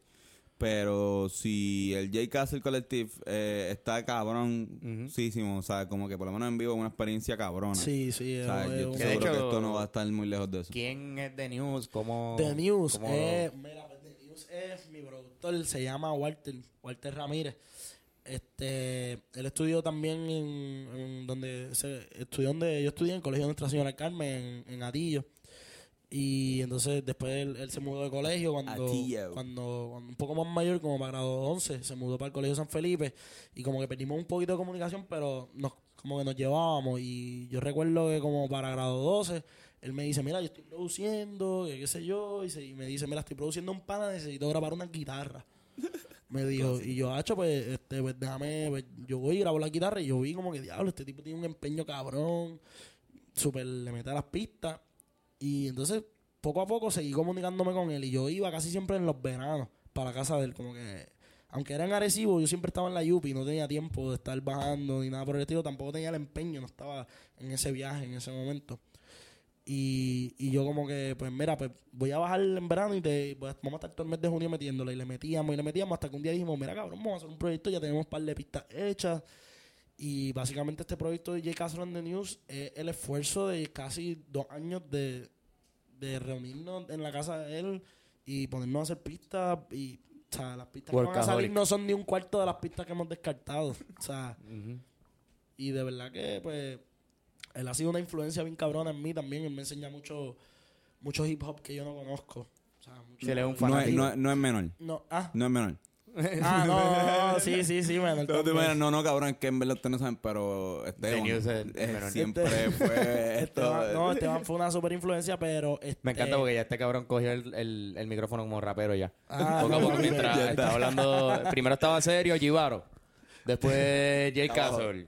Pero si el J Castle Collective eh, está cabrón, o sea, como que por lo menos en vivo es una experiencia cabrona. Sí, sí. O sea, yo estoy seguro que hecho- esto no va a estar muy lejos de eso. ¿Quién es The News? ¿Cómo, The News cómo- es, mira, pues, The News es mi productor, se llama Walter, Walter Ramírez. Este, él estudió también en, en donde se estudió donde yo estudié en el Colegio de Nuestra Señora Carmen en, en Atillo. Y entonces después él, él se mudó de colegio cuando, cuando, cuando un poco más mayor, como para grado 11, se mudó para el Colegio San Felipe. Y como que perdimos un poquito de comunicación, pero nos, como que nos llevábamos. Y yo recuerdo que como para grado 12 él me dice, mira, yo estoy produciendo, que qué sé yo, y, se- y me dice, mira, estoy produciendo un pana, necesito grabar una guitarra. Me dijo, y yo, hacho, pues, este, pues déjame, pues, yo voy y grabo la guitarra y yo vi como que, diablo, este tipo tiene un empeño cabrón, súper le mete a las pistas. Y entonces, poco a poco seguí comunicándome con él y yo iba casi siempre en los veranos para la casa de él, como que, aunque era en Arecibo, yo siempre estaba en la Yupi, no tenía tiempo de estar bajando ni nada por el estilo, tampoco tenía el empeño, no estaba en ese viaje en ese momento. Y, y yo como que, pues mira, pues voy a bajar en verano y te, pues, vamos a estar todo el mes de junio metiéndole. Y le metíamos y le metíamos hasta que un día dijimos, mira cabrón, vamos a hacer un proyecto, ya tenemos un par de pistas hechas. Y básicamente este proyecto de J. Castro and the News es el esfuerzo de casi dos años de, de reunirnos en la casa de él y ponernos a hacer pistas. Y, o sea, las pistas que van a salir no son ni un cuarto de las pistas que hemos descartado. O sea, y de verdad que, pues, él ha sido una influencia bien cabrona en mí también. Él me enseña mucho, mucho hip hop que yo no conozco. O sea, mucho- Sí, él es un No es, fanático. no, es- no es menor. No, ah, No es menor. Ah, no, no, sí, sí, sí, bueno, No, te también. imaginas, no, no, cabrón, es que en verdad ustedes no saben, pero Esteban News es eh, menor. siempre Este- fue esto. Esteban, no, Esteban fue una super influencia, pero... Este, Me encanta porque ya este cabrón cogió el, el, el micrófono como rapero ya. Ah, poco a poco mientras ya está. estaba hablando. Primero estaba serio, Givaro. Después Jay Castle.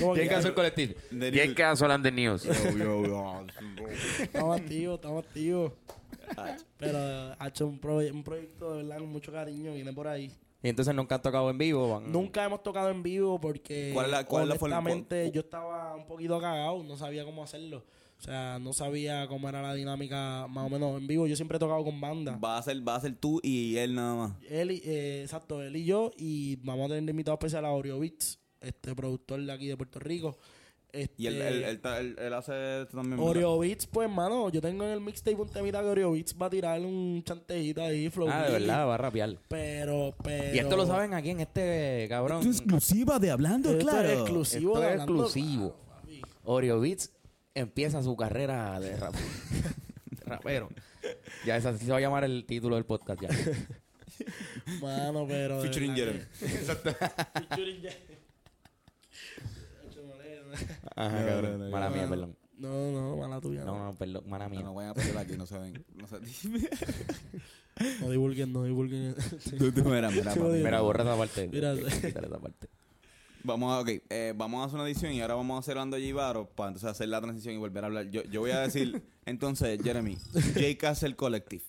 como que- Jay Castle Collective. The Jay News. Castle and the News. Estamos activos, estamos activos. Pero ha hecho un, proye- un proyecto de verdad con mucho cariño, viene por ahí. Y entonces nunca han tocado en vivo. Van... Nunca hemos tocado en vivo porque ¿Cuál la- la yo estaba un poquito cagado, no sabía cómo hacerlo. O sea, no sabía cómo era la dinámica más o menos en vivo. Yo siempre he tocado con banda. Va a ser, va a ser tú y él nada más. Él y, eh, exacto, él y yo. Y vamos a tener invitado especial a Oreo Beats, este productor de aquí de Puerto Rico. Este, Y él, él, él, él- él hace esto también. Oreo Beats, pues, mano, yo tengo en el mixtape un temita que Oreo Beats va a tirar un chantejito ahí, flow. Ah, de verdad, va a rapear. Pero, pero... Y esto lo saben aquí en este cabrón. exclusiva de Hablando Esto es exclusivo. Esto de es Hablando exclusivo. Claro, papi. Oreo Beats empieza su carrera de, rap- rapero. Ya esa se va a llamar el título del podcast ya. Mano, pero. Featuring Jeremy. que- Featuring Jeremy. Ajá, No, cabrón. no, Mala mía, perdón. No, no, mala tuya. No, No, perdón. Mala mía. No vayan a pelear aquí, no se ven. No se no divulguen, no divulguen. Tú, tú, mira, borra esa parte. Mira. Quítale esa parte. Vamos a, ok, eh, vamos a hacer una edición y ahora vamos a hacer hablando de Jibaro para entonces hacer la transición y volver a hablar. Yo, yo voy a decir, entonces, Jeremy, J. Castle Collective.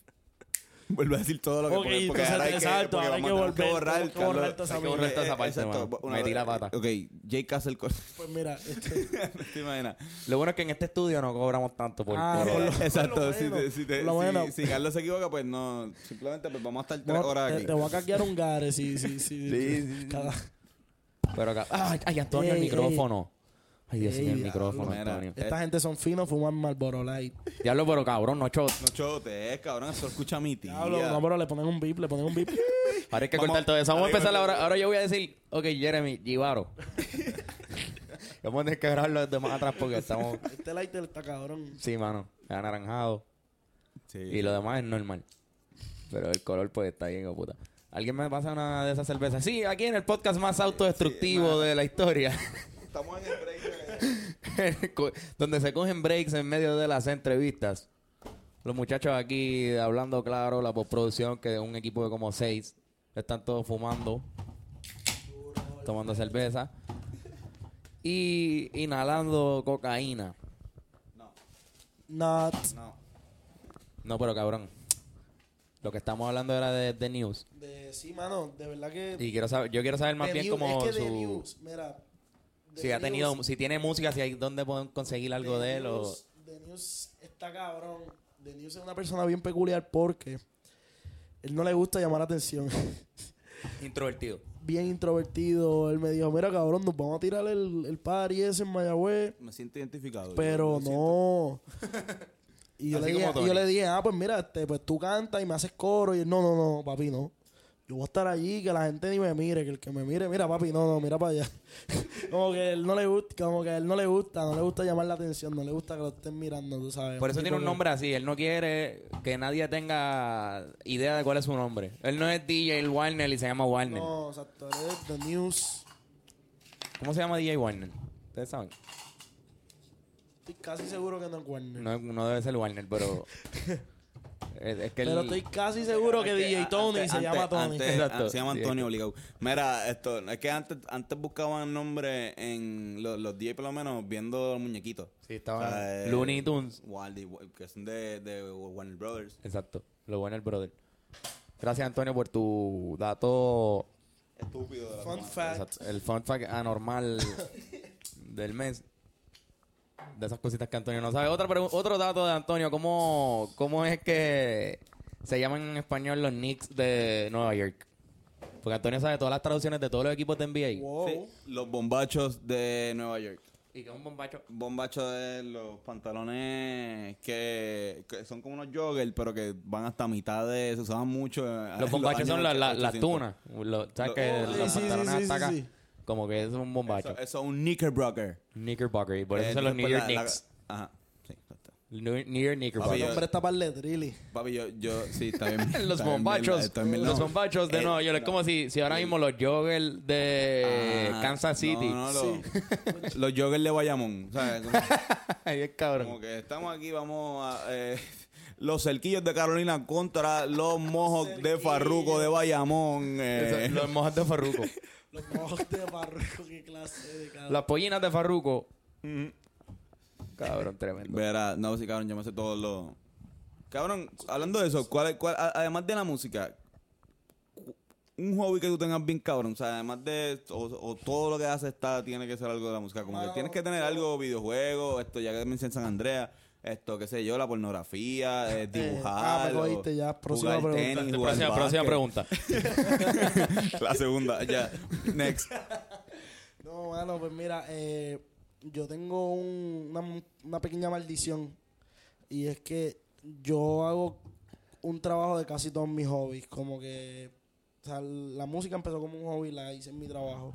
Vuelve a decir todo lo que Ok, porque, porque entonces, ahora hay que, exacto, porque ahora hay vamos a que tener volver, tenemos que borrar Carlos. toda esa Hay que borrar toda esa eh, parte, exacto. mano. Una- Metí la pata. Ok, J. Castle. Pues mira, este. ¿Te imaginas? Lo bueno es que en este estudio no cobramos tanto por... Ah, por- por lo- Exacto, por lo si, te- menos, si, te- por lo si- menos. si Carlos se equivoca, pues no, simplemente pues vamos a estar tres no, horas te, aquí. te voy a caquear un gare si, si, Sí, sí, sí. cada- Pero acá... ¡Ay, ay Antonio, el Ey, micrófono! Ay, Dios mío, el micrófono, Mira. Antonio. Esta gente son finos, fuman Marlboro Light. Diablo, pero cabrón, no chot. No chotes, cabrón, eso escucha a mi tía. Diablo, no, pero le ponen un bip, le ponen un bip. Ahora hay que Vamos- cortar todo eso. Vamos a ahora empezar hay que- ahora. Ahora yo voy a decir, ok, Jeremy, Givaro. Vamos a tener que grabarlo desde más atrás porque estamos... Este lighter está cabrón. Sí, mano. Es anaranjado. Sí. Y lo demás es normal. Pero el color pues está bien, hijo de puta. ¿Alguien me pasa una de esas cervezas? Sí, aquí en el podcast más autodestructivo de la historia. Estamos en el break. Donde se cogen breaks en medio de las entrevistas. Los muchachos aquí hablando claro, la postproducción, que es un equipo de como seis, están todos fumando, tomando cerveza y inhalando cocaína. Not. No. No, pero cabrón. Lo que estamos hablando era de, de news. De, sí, mano, de verdad que. Y quiero saber, yo quiero saber más bien News- como es que The su News, mira. Si ha tenido, News- si tiene música, si hay dónde pueden conseguir algo The de él o The News está cabrón. The News es una persona bien peculiar porque él no le gusta llamar la atención. introvertido. bien introvertido. Él me dijo, mira cabrón, nos vamos a tirar el, el party ese en Mayagüez. Me siento identificado. Pero no. Y yo, le dije, yo le ah, pues mira, este, pues tú cantas y me haces coro. Y él, no, no, no, papi, no. Yo voy a estar allí, que la gente ni me mire, que el que me mire, mira, papi, no, no, mira para allá. como que él no le gusta, como que él no le gusta, no le gusta llamar la atención, no le gusta que lo estén mirando, tú sabes. Por eso tiene un nombre así. Él no quiere que nadie tenga idea de cuál es su nombre. Él no es DJ Warner y se llama Warner. No, exacto, él es The News. ¿Cómo se llama DJ Warner? Ustedes saben. Estoy casi seguro que no es Warner. No, no debe ser Warner, pero... es, es que Pero estoy casi seguro que, DJ Tony Antes- se llama antes- Tony. antes- Exacto. se llama Antonio obligado. Mira, esto, es que antes, antes buscaban nombre en los, los DJ por lo menos viendo los muñequitos. Sí, estaba O sea, eh, Looney Tunes. Waldy, que son de, de Warner Brothers. Exacto. Lo Warner Brother. Gracias, Antonio, por tu dato... Estúpido. de la Fun fact. Exacto, El fun fact anormal del mes. De esas cositas que Antonio no sabe. Otra otro dato de Antonio, ¿cómo, ¿cómo es que se llaman en español los Knicks de Nueva York? Porque Antonio sabe todas las traducciones de todos los equipos de NBA. Wow. Sí, los bombachos de Nueva York. ¿Y qué es un bombacho? Bombacho de los pantalones que, que son como unos joggers, pero que van hasta mitad de... Se usaban mucho. eh, Los bombachos son la- la- las 800. tunas. Los- ¿Sabes Lo- que Oh, los sí, pantalones sí, hasta sí, acá? Como que es un bombacho. Eso, eso es un knickerbocker. Knickerbocker. Y por eso Eh, son los New York la- la- Knicks. Ajá. Sí, exacto. New, New York Papi, yo- nombre está para el. Papi, yo, yo, sí, está bien. Los bombachos, bien, está bien, los bombachos de Eh, Nueva York. Es como si, si ahora mismo los joggers de ah, Kansas City. No, no, los, los joggers de Bayamón. ¿sabes? Como, Ahí es cabrón. como que estamos aquí, vamos a. eh, los cerquillos de Carolina contra los mojos de Farruco de Bayamón. eh. Eso, los mojas de Farruco. Los mojos de barroco, qué clase de cabrón. Las pollinas de Farruco. Cabrón, tremendo. Verá, no, sí, cabrón, yo me sé todos los. Cabrón, hablando de eso, ¿cuál, cuál, además de la música, un hobby que tú tengas bien cabrón, o sea, además de. O, o todo lo que haces está, tiene que ser algo de la música. Como que tienes que tener algo, videojuegos, esto, ya que me en San Andrea, esto, qué sé yo, la pornografía, eh, dibujar. ah, cogiste ya, próxima jugar pregunta. tenis, jugar Próxima, pregunta. la segunda, ya. Next. No, mano, pues mira, eh, yo tengo un- una, una pequeña maldición. Y es que yo hago un trabajo de casi todos mis hobbies. Como que, o sea, la música empezó como un hobby, la hice en mi trabajo.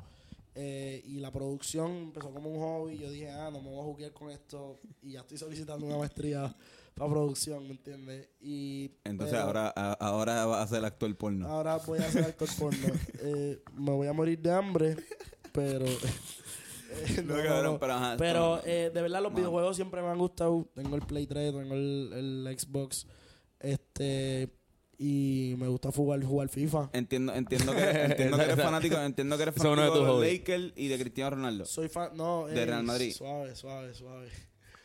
Eh, y la producción empezó como un hobby. Yo dije, ah, no me voy a jugar con esto. Y ya estoy solicitando una maestría para producción, ¿me entiendes? Y, Entonces pero ahora, a- ahora va a ser actor porno. ahora voy a hacer actor porno. Eh, me voy a morir de hambre, pero... eh, No, pero ajá, Pero, esto- eh, de verdad los videojuegos siempre me han gustado. Tengo el Play 3, tengo el, el Xbox. Este... Y me gusta jugar, jugar FIFA. Entiendo, entiendo que eres, entiendo que eres fanático, entiendo que eres fanático de. Lakers y de Cristiano Ronaldo. Soy fan, no, De eh, Real Madrid. Suave, suave, suave.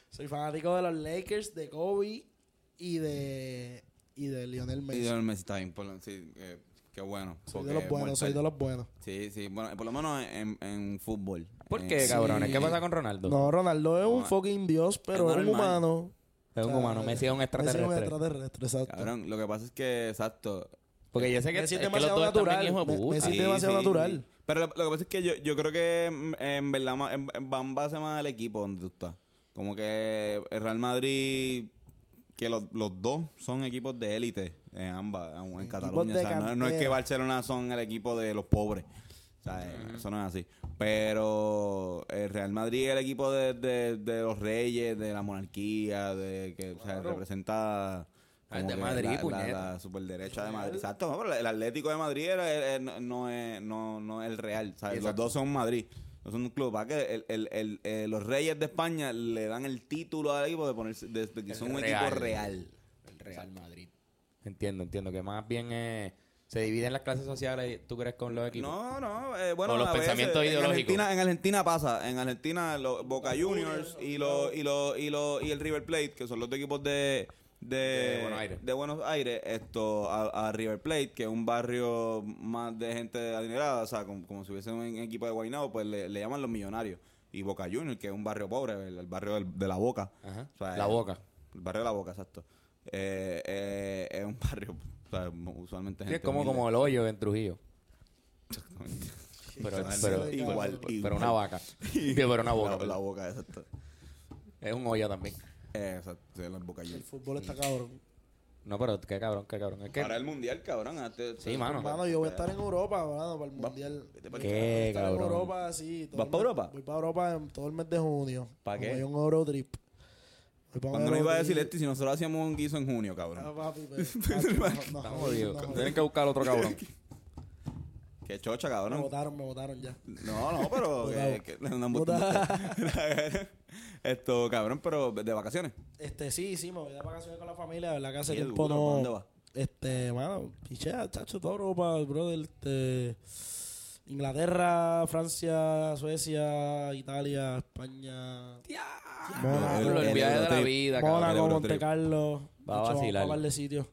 Soy fanático de los Lakers, de Kobe y de y de Lionel Y Messi. de Messi está bien, sí, eh, qué bueno. soy de los buenos, soy de los buenos. Sí, sí, bueno, por lo menos en, en fútbol. ¿Por Eh, qué, sí. cabrones? ¿Qué pasa con Ronaldo? No, Ronaldo es un fucking dios, pero es un humano. Es un humano. Messi es un Messi es un extraterrestre. extraterrestre, exacto. Cabrón, lo que pasa es que, exacto. Porque yo sé que, Messi es es que los demasiado dos están bien natural. hijos de Me- puta. Messi- es demasiado natural. Pero lo, lo que pasa es que yo, yo creo que en verdad en, en- va en base más al equipo donde tú estás. Como que el Real Madrid, que los, los dos son equipos de élite en ambas, en, Cataluña. O sea, no, no es que. Barcelona son el equipo de los pobres. O sea, eh, eso no es así. Pero el Real Madrid es el equipo de, de, de los reyes, de la monarquía, de que o sea, representa... Ah, es como de Madrid, la, la, la superderecha de Madrid. Exacto, no, pero el Atlético de Madrid era- era- no, es, no, no es el Real. ¿sabes? Los dos son Madrid. No son un club. ¿Para que el, el, el, eh, los Reyes de España le dan el título al equipo de ponerse de, de que El son un Real. equipo real. El Real Madrid. Entiendo, entiendo. Que más bien eh, se dividen las clases sociales, ¿tú crees, con los equipos? No, no, eh, bueno, O los a veces, pensamientos en ideológicos. Argentina, en Argentina pasa, en Argentina los Boca Juniors y los y los y los y el River Plate, que son los dos equipos de de, De Buenos Aires. de Buenos Aires, esto a, a River Plate, que es un barrio más de gente adinerada, o sea, como, como si hubiese un equipo de Guaynabo, pues le, le llaman los millonarios. Y Boca Juniors, que es un barrio pobre, el, el barrio del- de la Boca. Ajá. O sea, La Boca. El barrio de la Boca, exacto. Eh, eh, es un barrio, o sea, usualmente Sí, es como, humilde. como el hoyo en Trujillo. Exactamente. Pero, igual, pero, igual. una vaca. Sí, pero una boca. La, la boca, exacto. Es un hoyo también. Eh, exacto, sí, la boca El fútbol está cabrón. No, pero qué cabrón, qué cabrón. Es que, Para el mundial, cabrón. Sí, mano. Hermano, yo voy a estar en Europa, mano, para el mundial. ¿Qué, Voy a estar en cabrón? Europa, sí. todo ¿Vas el pa' mes- Europa? Voy para Europa en todo el mes de junio. ¿Pa' Como qué? hay un Eurotrip. Cuando nos iba a decir esto, y si nosotros hacíamos un guiso en junio, cabrón. papi, papi, no, no, Estamos no, jodidos. no, Tienen que buscar otro cabrón. Qué chocha, Me cabrón. votaron, me votaron ya. No, no, pero. Que, que- no, no. Esto, cabrón, pero de vacaciones. Este, sí, sí, me voy de vacaciones con la familia, de verdad que hace tiempo duro, no... ¿pa' dónde vas? Este, mano, pichea, chacho, toda Europa, brother, este... Inglaterra, Francia, Suecia, Italia, España... El viaje de la vida. Mónaco. Monte Va Carlo. a Hecho, vamos vacilar. pa' par de sitios.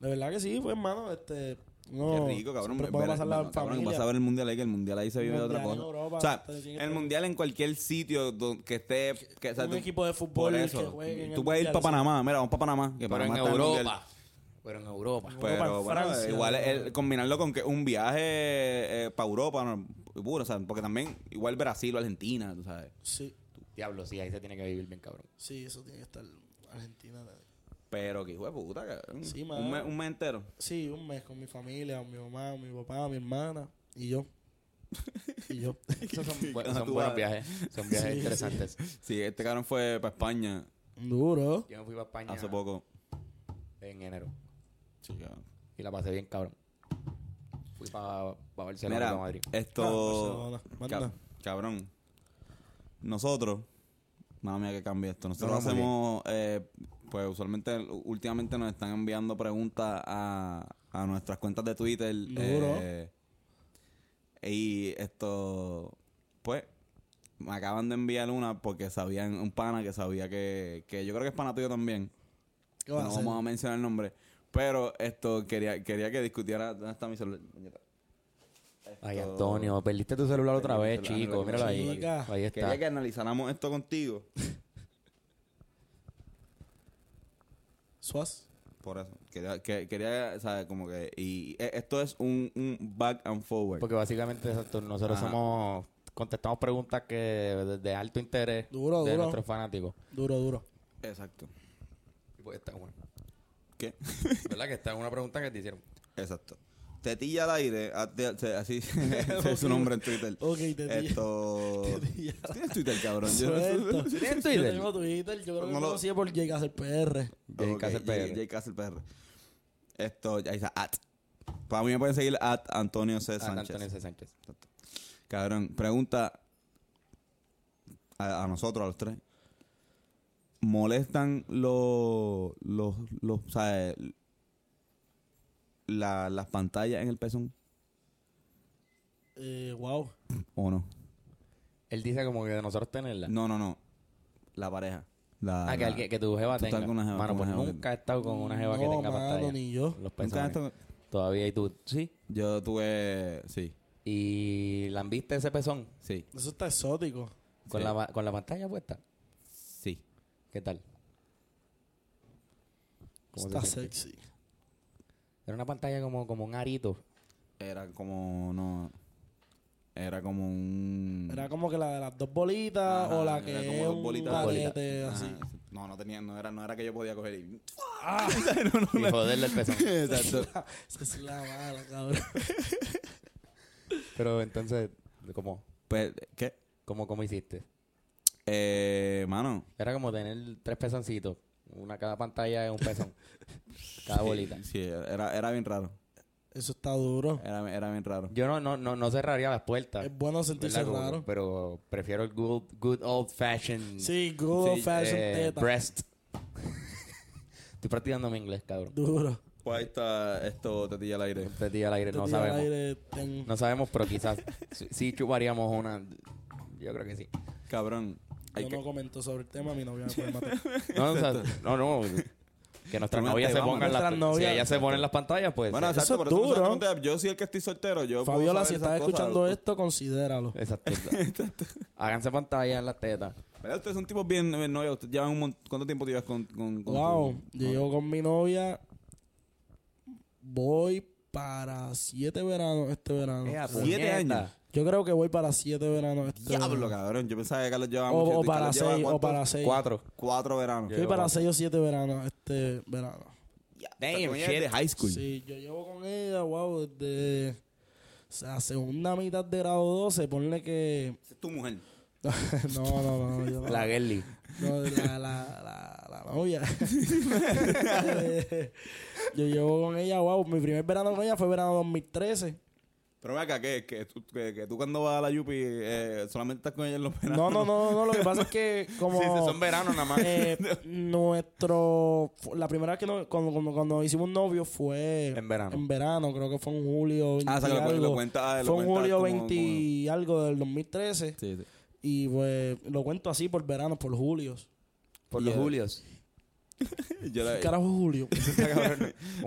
De verdad que sí, pues, hermano, este... No, Qué rico, cabrón. Ver- puedo pasar la cabrón, familia. vas a ver el mundial ahí, que el mundial ahí se vive de otra cosa. Europa, o sea, el mundial en cualquier sitio don- que esté. Que, o sea, un tú- equipo de por fútbol eso, que juegue en Tú el puedes ir para. Panamá, mira, vamos para Panamá. Que Pero en Panamá. Europa. Pero en Europa. Europa, Pero bueno, Francia, igual ¿no? el- combinarlo con que un viaje para Europa, no, puro, o sea, porque también igual Brasil o Argentina, tú sabes. Sí, Diablo, sí, ahí se tiene que vivir bien, cabrón. sí, eso tiene que estar Argentina. Pero que hijo de puta, cabrón. Sí, un, mes, un mes entero. Sí, un mes con mi familia, con mi mamá, mi papá, mi hermana y yo. Y yo. Esos son, bu- son buenos vas. viajes. Son viajes Sí, interesantes. Sí, este cabrón fue para España Duro. Yo me fui para España hace poco. en enero. Sí, cabrón. Y la pasé bien, cabrón. Fui para Barcelona y Mira, pa' Madrid. esto. Ah, Barcelona. Manda. Cab- cabrón. Nosotros. Nada mía que cambie esto. Nosotros No, no, muy hacemos. eh, pues usualmente, últimamente nos están enviando preguntas a, a nuestras cuentas de Twitter. Duro. eh, y esto. Pues. Me acaban de enviar una porque sabían. Un pana que sabía que. Que yo creo que es pana tuyo también. ¿Qué vas no a vamos a mencionar el nombre. Pero esto quería, quería que discutiera. ¿Dónde está mi celular? Ay, Antonio, perdiste tu celular otra vez, celular, chico. Míralo ahí. chica. Ahí está. Quería que analizáramos esto contigo. Suaz. Por eso. Quería, que, quería ¿sabes? Como que. Y eh, esto es un, un back and forward. Porque básicamente exacto, nosotros Ajá. somos contestamos preguntas que de, de alto interés Duro, de duro. nuestros fanáticos. Duro, duro. Exacto. Y pues esta es una. ¿Qué? ¿Verdad? Que esta es una pregunta que te hicieron. Exacto. Tetilla al aire, se- así ese es su nombre en Twitter. Ok, tetilla. Esto. Tetilla. ¿Tienes Twitter, cabrón? Yo no- Suelto. ¿Tienes Yo Twitter? tengo Twitter, yo creo que No me lo- conocía por llegar a PR. Jay Ok, Castle Jay- PR. Jay Castle PR. Esto, ahí está, at. Para mí me pueden seguir at Antonio C. Ah, Sánchez. Antonio C. Sánchez. Cabrón, pregunta a, a nosotros, a los tres. ¿Molestan los, los, los, o sea, la- las pantallas en el pezón Eh, wow. o no? Él dice como que de nosotros tenerla. No, no, no. La pareja. La, Ah, que, la- que tu jeva tenga. con una jeva, Mano, con pues una jeva. nunca he estado con una jeva que tenga mano, pantalla. ni yo. Los ¿Nunca pezones. Todavía y tú, sí. Yo tuve, sí, Y la viste ese pezón sí, Eso está exótico. con, Sí. la, con la pantalla puesta. sí. ¿Qué tal? ¿Cómo Está se sexy. Era una pantalla como, como un arito. Era como, no, era como un... Era como que la de las dos bolitas Ajá, o la era que como dos un bolitas. Ajá, así. No, no tenía, no era, no era que yo podía coger y... Y joderle el pezón. Exacto. Esa es la mala, cabrón. Pero entonces, ¿cómo? Pues, ¿qué? ¿Cómo, cómo hiciste? Eh, mano. Era como tener tres pezoncitos. Una cada pantalla es un pezón. cada bolita. Sí, era, era bien raro. Eso está duro. Era, era bien raro. Yo no, no, no, no cerraría las puertas. Es bueno sentirse raro. Pero prefiero el good, good old fashioned Sí, good old Sí, fashion eh, teta. breast. Estoy practicando mi inglés, cabrón. Duro. Pues ahí está esto, tetilla al aire. Día al aire no Tetilla al sabemos. aire, ten- No sabemos, pero quizás sí, sí chuparíamos una. Yo creo que sí. Cabrón. Hay Yo que... no comento sobre el tema, mi novia me puede matar. No, o sea, no, no. Que nuestras novias se pongan las novias- Si ellas se ponen las pantallas, pues. Bueno, eh, exacto, es por eso no se duro. pregunta, Yo soy el que estoy soltero. Yo Fabiola, si estás cosas. escuchando esto, considéralo. Exacto. Háganse pantalla en las tetas. ¿Verdad? Ustedes son tipos bien, bien novios. Llevan un mon- ¿Cuánto tiempo llevas con, con, con Wow, tu- yo llevo con mi novia. Voy para siete veranos este verano. Ea, Siete años. Yo creo que voy para siete veranos este Diablo, verano. cabrón. Yo pensaba que Carlos llevaba O, mucho. o para Carlos lleva seis, o para seis. Cuatro. Cuatro veranos. Yo voy para seis o siete veranos este verano. Damn, ella desde shit. high school. Sí, yo llevo con ella, wow, desde o sea, segunda mitad de grado 12, ponle que... Esa es tu mujer. no, no, no, yo no. La girly. No, la, la, la, la novia. yo llevo con ella, wow, mi primer verano con ella fue verano 2013. Pero ve acá, que, que, tú, que, que tú cuando vas a la Yupi eh, solamente estás con ella en los veranos. No, no, no, no, lo que pasa es que como... Sí, sí, son veranos nada más. eh, nuestro... La primera vez que no- cuando, cuando, cuando hicimos novio fue... En verano. En verano, creo que fue en julio 20 Ah, o sea, que lo, y algo. lo cuenta. lo Fue en julio como- 20 y algo del 2013. como- Sí, sí. Y pues lo cuento así por verano, por julios. Por Y los Julios. Yo la, ¿Qué carajo julio?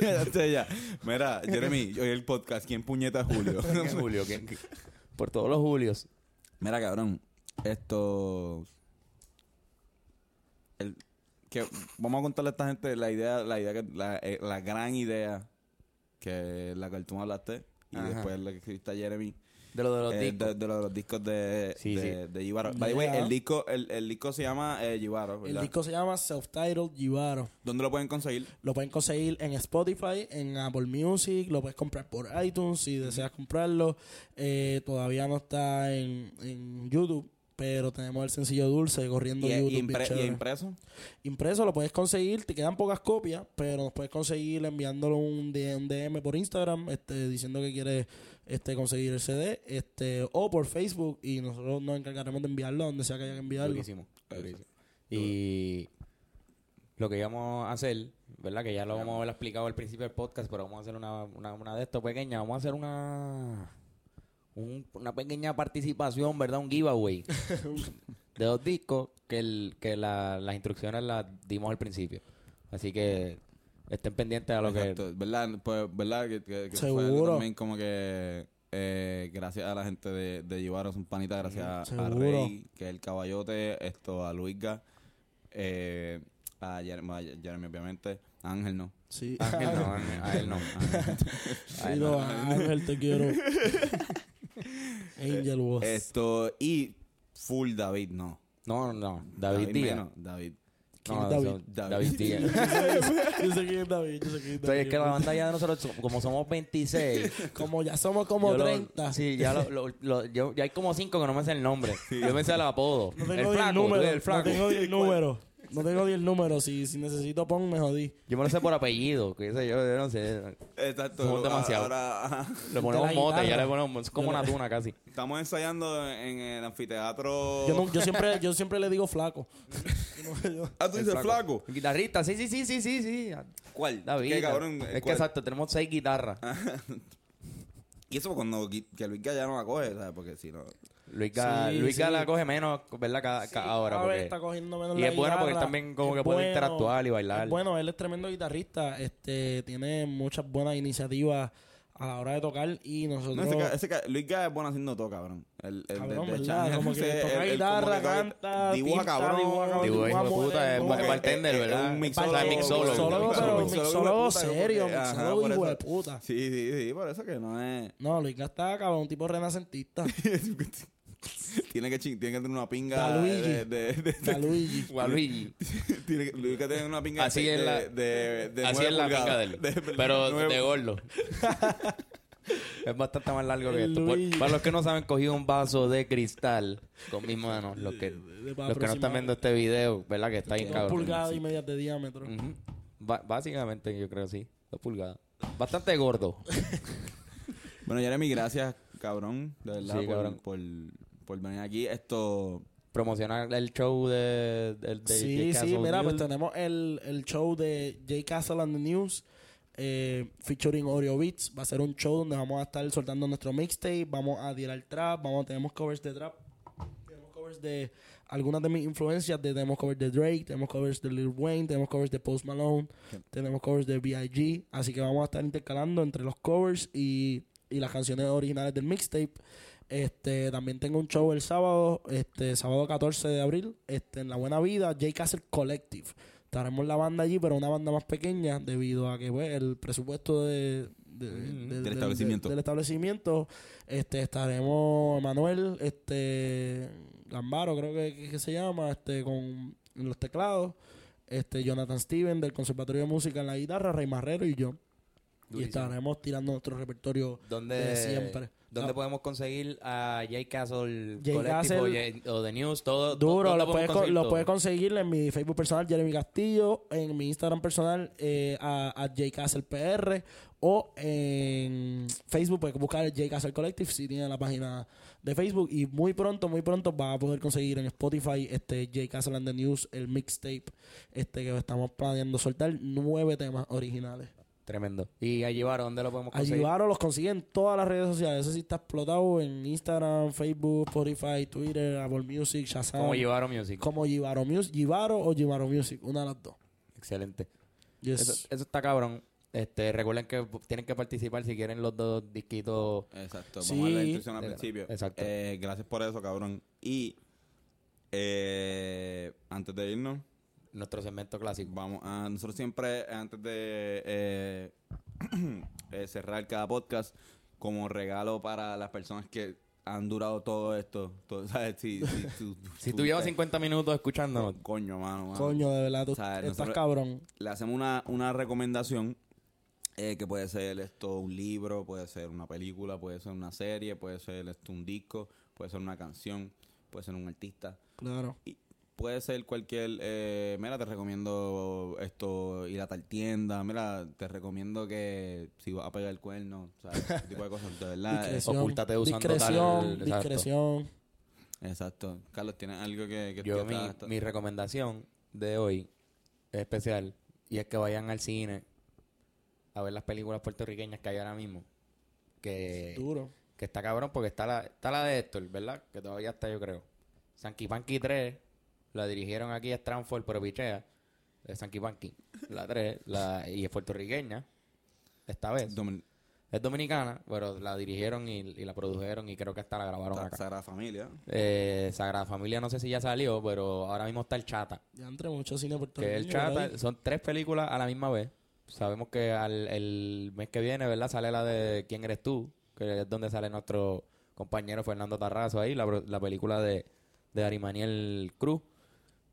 Entonces ya. Mira, Jeremy, hoy el podcast. ¿Quién puñeta es Julio? ¿Quién es Julio? ¿Quién- quién? Por todos los Julios. Mira, cabrón. Esto. El, que vamos a contarle a esta gente la idea, la idea que, la, eh, la gran idea que la que tú me hablaste y Ajá. después la que escribiste a Jeremy De lo de los eh, discos. de, de los, discos de, Sí, de, de Jibaro. By the way, el disco, el, el disco se llama eh, Jibaro, El disco se llama Self-Titled Jibaro. ¿Dónde lo pueden conseguir? Lo pueden conseguir en Spotify, en Apple Music, lo puedes comprar por iTunes si deseas comprarlo. Eh, todavía no está en, en YouTube, pero tenemos el sencillo dulce corriendo ¿Y, YouTube. y bien impre- y impreso? Impreso lo puedes conseguir, te quedan pocas copias, pero nos puedes conseguir enviándolo un D- un DM por Instagram, este, diciendo que quieres este, conseguir el CD, este, o por Facebook, y nosotros nos encargaremos de enviarlo a donde sea que haya que enviarlo. Durísimo. durísimo. Y lo que íbamos a hacer, ¿verdad? Que ya lo vamos a haber explicado al principio del podcast, pero vamos a hacer una, una, una de esto pequeña. Vamos a hacer una un- una pequeña participación, ¿verdad? Un giveaway de dos discos que, el, que la- las instrucciones las dimos al principio. Así que estén pendientes a lo que... ¿verdad? Pues, ¿verdad? Que, que, que fue Seguro. algo también como que eh, gracias a la gente de, de Llevaros un panita, gracias a, a Seguro. Rey, que es el caballote, esto, a Luisga, eh, a Jeremy, obviamente, a Ángel no. Sí. Ángel no, Ángel- a él no. Sí, no, Ángel, te quiero. Angel was. Esto, y full David, no. No, no, David, Díaz. menos, David. ¿Quién No, es David? David. Díaz. yo sé quién es David, yo sé quién es Entonces, David. es que la banda ya de nosotros, so- como somos 26, Como ya somos como yo lo- 30. sí, ya, lo, lo- lo- yo- ya hay como 5 que no me sé el nombre. Yo me sé el apodo. No el tengo ni el flaco, tú número. eres el flaco. No tengo ni el número. No tengo ni el número. Si, si necesito pon, me jodí. Yo me lo sé por apellido, que sé yo, yo no sé. Exacto. Somos demasiado. Ahora Le ponemos mote, ya le ponemos, es como una tuna casi. estamos ensayando en el anfiteatro. Yo, no- yo, siempre, yo siempre le digo flaco. Ah, tú dices flaco. Guitarrista, sí, sí, sí, sí, sí, sí. ¿Cuál? David. ¿Qué cabrón? Es que exacto, tenemos seis guitarras. Y eso cuando que Luis ya no la coge, ¿sabes? Porque si no. Luis Ga, Sí, Luis Ga sí. la coge menos, ¿verdad? Cada, cada ahora. Porque... está cogiendo menos Y la es bueno porque él guitarra. también como Es que puede bueno, interactuar y bailar. Bueno, él es tremendo guitarrista. Este, tiene muchas buenas iniciativas a la hora de tocar y nosotros... No, ese, ca- ese ca- Luis Ga es bueno haciendo todo, cabrón. El, el Cabrón, de, de ¿verdad? Como que toca el- el guitarra, toca- canta, dibuja cabrón. dibuja cabrón, Dibuja, hijo de puta, es bartender, ¿verdad? es un mixólogo. mixólogo. Mixólogo, pero serio, mixólogo hijo de puta. Sí, sí, sí, por eso que no es. No, Luis está cabrón, un tipo renacentista. tiene, que ching- tiene que tener una pinga. Luigi. De, de, de- Da Luigi. Waluigi. tiene que, Luis que tener una pinga. Así de, la- de, de, de Así es la pinga de él. De- pero nueve- de gordo. es bastante más largo que esto. Por- Luigi. para los que no saben, cogí un vaso de cristal con mis manos. Los que, de- los que no están viendo este video, ¿verdad? Que está ahí Dos pulgadas y medias de diámetro. Ujú. Ba- básicamente, yo creo sí. Dos pulgadas. Bastante gordo. Bueno, Jeremy, gracias, cabrón. De verdad, Sí, por, cabrón. Por, por venir aquí. Esto. Promocionar el show de, de, de Sí, Jay sí, mira, pues tenemos el, el show de Jay Castle and the News, eh, featuring Oreo Beats. Va a ser un show donde vamos a estar soltando nuestro mixtape, vamos a tirar trap, vamos, tenemos covers de trap, tenemos covers de algunas de mis influencias, de- tenemos covers de Drake, tenemos covers de Lil Wayne, tenemos covers de Post Malone, tenemos covers de B.I.G. Así que vamos a estar intercalando entre los covers y, y las canciones originales del mixtape. Este, también tengo un show el sábado, este, sábado 14 de abril, este, en La Buena Vida, J. Castle Collective. Estaremos la banda allí, pero una banda más pequeña, debido a que pues, el presupuesto de, de- Mm. de- Del establecimiento. del establecimiento, este, estaremos Manuel, este, Gambaro, creo que, que se llama, este, con los teclados, este, Jonathan Steven del Conservatorio de Música en la guitarra, Rey Marrero y yo. Y estaremos tirando nuestro repertorio ¿Dónde, de siempre. ¿Dónde podemos conseguir a Jay Castle Jay Collective Castle- o, Jay- o The News? Todo, Duro, ¿dónde lo puedes, con- conseguir lo todo? puedes conseguir en mi Facebook personal, Jeremy Castillo, en mi Instagram personal, eh, a, a JCastlePR, o en Facebook puedes buscar el J Castle Collective si tiene la página de Facebook. Y muy pronto, muy pronto vas a poder conseguir en Spotify este J Castle and the News, el mixtape este que estamos planeando soltar, nueve temas originales. Tremendo. ¿Y a llevar dónde lo podemos A conseguir? Givaro los consiguen en todas las redes sociales. Eso sí está explotado en Instagram, Facebook, Spotify, Twitter, Apple Music, Shazam. Como Llevaro Music. Como Givaro Music, Givaro o Givaro Music, una de las dos. Excelente. Yes. Eso, eso está cabrón. Este, recuerden que tienen que participar si quieren los dos disquitos. Exacto, Sí. vamos a la instrucción al principio. exacto. Eh, gracias por eso, cabrón. Y eh, antes de irnos, Nuestro segmento clásico. vamos a nosotros siempre, antes de eh, eh, cerrar cada podcast, como regalo para las personas que han durado todo esto, todo, ¿sabes? Si, si, tú- Si tú- tú llevas te- 50 minutos escuchándonos, Coño, mano, mano. Coño, de verdad, tú sea, estás nosotros- cabrón. le hacemos una, una recomendación eh, que puede ser esto un libro, puede ser una película, puede ser una serie, puede ser esto un disco, puede ser una canción, puede ser un artista, Claro. y puede ser cualquier, eh, mira, te recomiendo esto, ir a tal tienda, mira, te recomiendo que si vas a pegar el cuerno, ¿sabes? Ese tipo de cosas, de verdad. eh, Discreción. ocúltate usando discreción, tal- discreción. exacto. Carlos, ¿tienes algo que, que yo mi, mi recomendación de hoy es especial y es que vayan al cine a ver las películas puertorriqueñas que hay ahora mismo. Que, Duro. que está cabrón porque está la, está la de Héctor, ¿verdad? Que todavía está, yo creo. Sanky Panky 3 la dirigieron aquí a Stranford, pero pichea. Es Sanky Panky. La 3 la, y es puertorriqueña. Esta vez. Domin- Es dominicana, pero la dirigieron y, y la produjeron y creo que hasta la grabaron acá. Sagrada Familia. Eh, Sagrada Familia no sé si ya salió, pero ahora mismo está el Chata. Ya entre mucho cine Que puertorriqueño. el. Chata son tres películas a la misma vez. Sabemos que al, el mes que viene, ¿verdad? Sale la de ¿Quién eres tú? Que es donde sale nuestro compañero Fernando Tarrazo ahí, la, pro- la película de, de Arimaniel Cruz.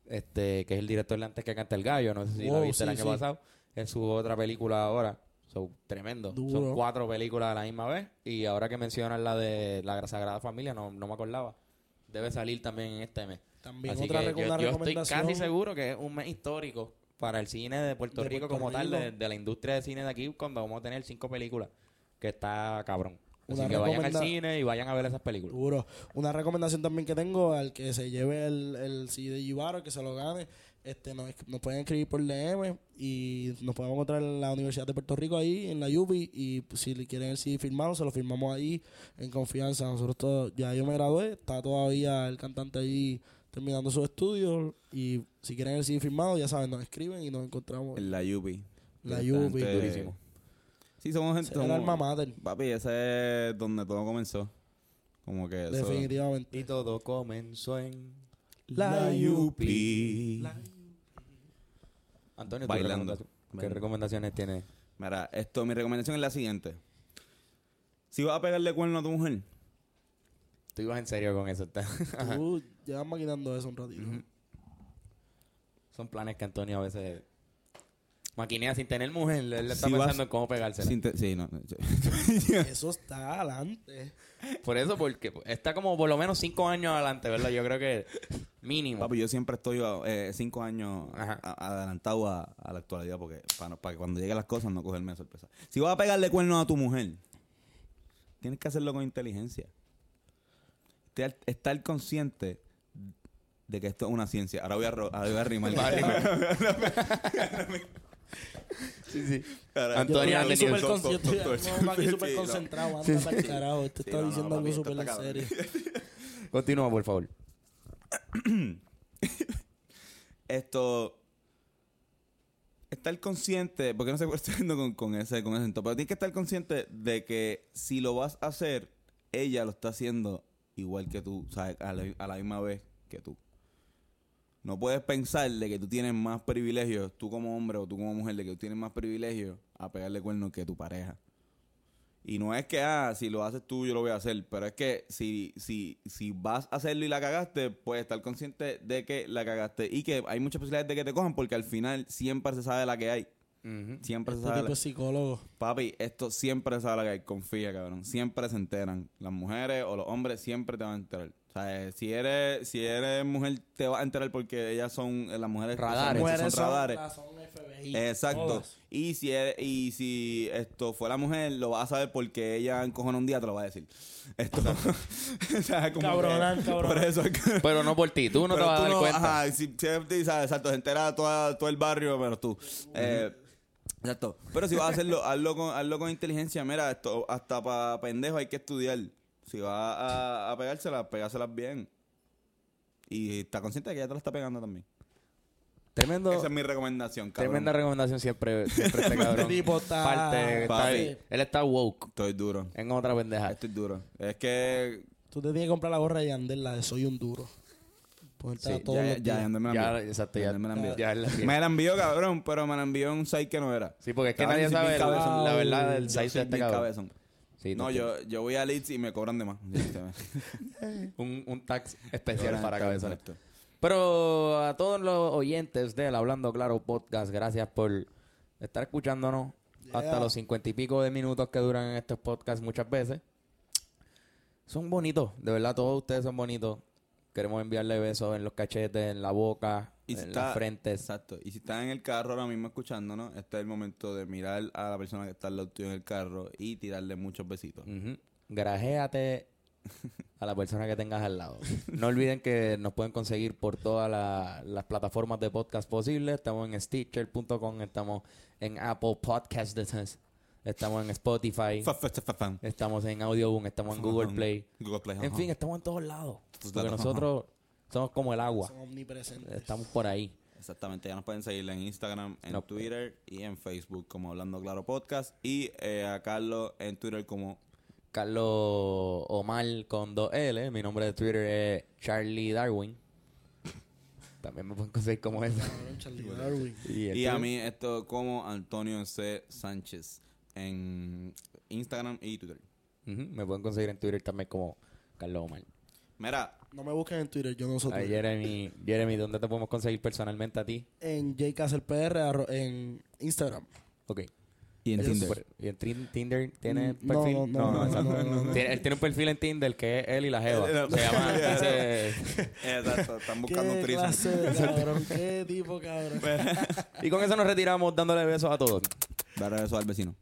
Este, que es el director de antes que canta el gallo, no sé si la Wow, viste el año sí. pasado, en su otra película ahora. So, tremendo. Duro. Son cuatro películas a la misma vez. Y ahora que mencionas la de la Sagrada Familia, no, no me acordaba. Debe salir también en este mes. También Así otra que yo, estoy casi seguro que es un mes histórico para el cine de Puerto De Rico como tal, de, de la industria de cine de aquí, cuando vamos a tener cinco películas, que está cabrón. Así Una que vayan al cine y vayan a ver esas películas. Seguro. Una recomendación también que tengo al que se lleve el, el CD de Yubaro, que se lo gane, este nos, nos pueden escribir por DM y nos podemos encontrar en la Universidad de Puerto Rico ahí, en la UBI, y pues, si le quieren el CD firmado, se lo firmamos ahí en confianza. Nosotros todos, ya yo me gradué, está todavía el cantante ahí terminando sus estudios y si quieren el CD firmado, ya saben, nos escriben y nos encontramos. En la Yupi. La gente- Durísimo. Sí, somos gente. Somos- alma mater, Papi, ese es donde todo comenzó. Como que eso. definitivamente. Y todo comenzó en... La Yupi. Antonio, ¿tú Bailando. recomendación- ¿qué recomendaciones tienes? Mira, esto, mi recomendación es la siguiente. Si vas a pegarle cuerno a tu mujer, Tú ibas en serio con eso. está- Tú llevas maquinando eso un ratito. Son planes que Antonio a veces maquinea sin tener mujer. Él le está Si vas- pensando en cómo pegársela. sin te- sí, no. Eso está adelante. Por eso, porque está como por lo menos cinco años adelante, ¿verdad? Yo creo que mínimo. Papi, yo siempre estoy eh, cinco años a- adelantado a, a la actualidad porque para, que cuando lleguen las cosas no cogerme de sorpresa. Si vas a pegarle cuerno a tu mujer, tienes que hacerlo con inteligencia. Estar, consciente de que esto es una ciencia. Ahora voy a, ro- ahora voy a rimar. Sí, sí. Antonio Yo estoy súper aquí concentrado, anda carajo. Sí, está diciendo algo súper en serio. Continúa, por favor. esto estar consciente porque no sé por qué estoy haciendo con, con ese con ese acento, pero tienes que estar consciente de que si lo vas a hacer ella lo está haciendo igual que tú la, a la misma vez que tú no puedes pensar de que tú tienes más privilegios tú como hombre o tú como mujer de que tú tienes más privilegios a pegarle cuernos que tu pareja y no es que, ah, si lo haces tú, yo lo voy a hacer. Pero es que si, si, si vas a hacerlo y la cagaste, puedes estar consciente de que la cagaste. Y que hay muchas posibilidades de que te cojan porque al final siempre se sabe la que hay. Siempre se Este sabe tipo la... psicólogo. Papi, esto siempre se sabe la que hay. Confía, cabrón. Siempre se enteran. Las mujeres o los hombres siempre te van a enterar. O sea, eh, si eres, si eres mujer, te vas a enterar porque ellas son, eh, las mujeres son- Radares. son, Mujeres son, radares. son FBI. Exacto. todas. Y si eres- y si esto fue la mujer, lo vas a saber porque ella encojona un día te lo va a decir. Esto. o sea, como Cabronal, que- cabronal. Por eso es que- Pero no por ti, tú no te vas a dar cuenta. Ajá, si, si- sabes, exacto, se entera toda, todo el barrio, menos tú. Eh, exacto. Pero si vas a hacerlo, hazlo con, hazlo con inteligencia. Mira, esto hasta para pendejo hay que estudiar. Si vas a, a pegárselas, pegárselas bien. Y está consciente de que ella te la está pegando también. Tremendo. Esa es mi recomendación, cabrón. Tremenda recomendación siempre, siempre este cabrón. Este tipo está- Parte, está Papi. ahí. Él está woke Estoy duro. en otra pendeja. Estoy duro. Es que Tú te tienes que comprar la gorra de Yandel, la de Soy un duro. Sí, todos ya, los ya, ya, me la Ya, envió. exacto, Ya ya- me la envió. ya la. Me la envió, cabrón, pero me la envió en un site que no era. Sí, porque es que nadie sabe cabezón. la verdad del soy de este cabrón. cabezón. Sí, No, yo, yo voy a Leeds y me cobran de más. Un, un tax especial para cabezón cabezones. Pero a todos los oyentes del Hablando Claro Podcast, gracias por estar escuchándonos hasta los cincuenta y pico de minutos que duran estos podcasts muchas veces. Son bonitos, de verdad, todos ustedes son bonitos. Queremos enviarle besos en los cachetes, en la boca, Y si en está- las frentes. Exacto. Y si estás en el carro ahora mismo escuchándonos, este es el momento de mirar a la persona que está al lado tuyo en el carro y tirarle muchos besitos. Ujú. Grajéate a la persona que tengas al lado. No olviden que nos pueden conseguir por todas la- las plataformas de podcast posibles. Estamos en Stitcher.com, estamos en Apple Podcasts, estamos en Spotify, estamos en Audioboom, estamos en Google Play. Google Play. En fin, estamos en todos lados. Porque nosotros somos como el agua. Son omnipresentes. Estamos por ahí. Exactamente, ya nos pueden seguir en Instagram, en No. Twitter y en Facebook como Hablando Claro Podcast. Y eh, a Carlos en Twitter como Carlos Omar con dos L. Mi nombre de Twitter es Charlie Darwin. También me pueden conseguir como eso. Cabrón, Charlie Darwin. Y, Y a mí esto como Antonio C. Sánchez en Instagram y Twitter. Me pueden conseguir en Twitter también como Carlos Omar. Mira, No me busquen en Twitter, yo no soy Ay, Twitter. Jeremy, Jeremy, ¿dónde te podemos conseguir personalmente a ti? En JCastelPR arro- en Instagram. Ok. y en Ellos- Tinder. ¿Y en Tin- Tinder tiene Mm, no, perfil? no, no, no, exacto. no, no, no. Tiene- él tiene un perfil en Tinder que es él y la Jeva. Se llama... dice- Exacto, están buscando ¿Qué clase de cabrón? ¿Qué tipo cabrón? y con eso nos retiramos dándole besos a todos. Darle eso al vecino.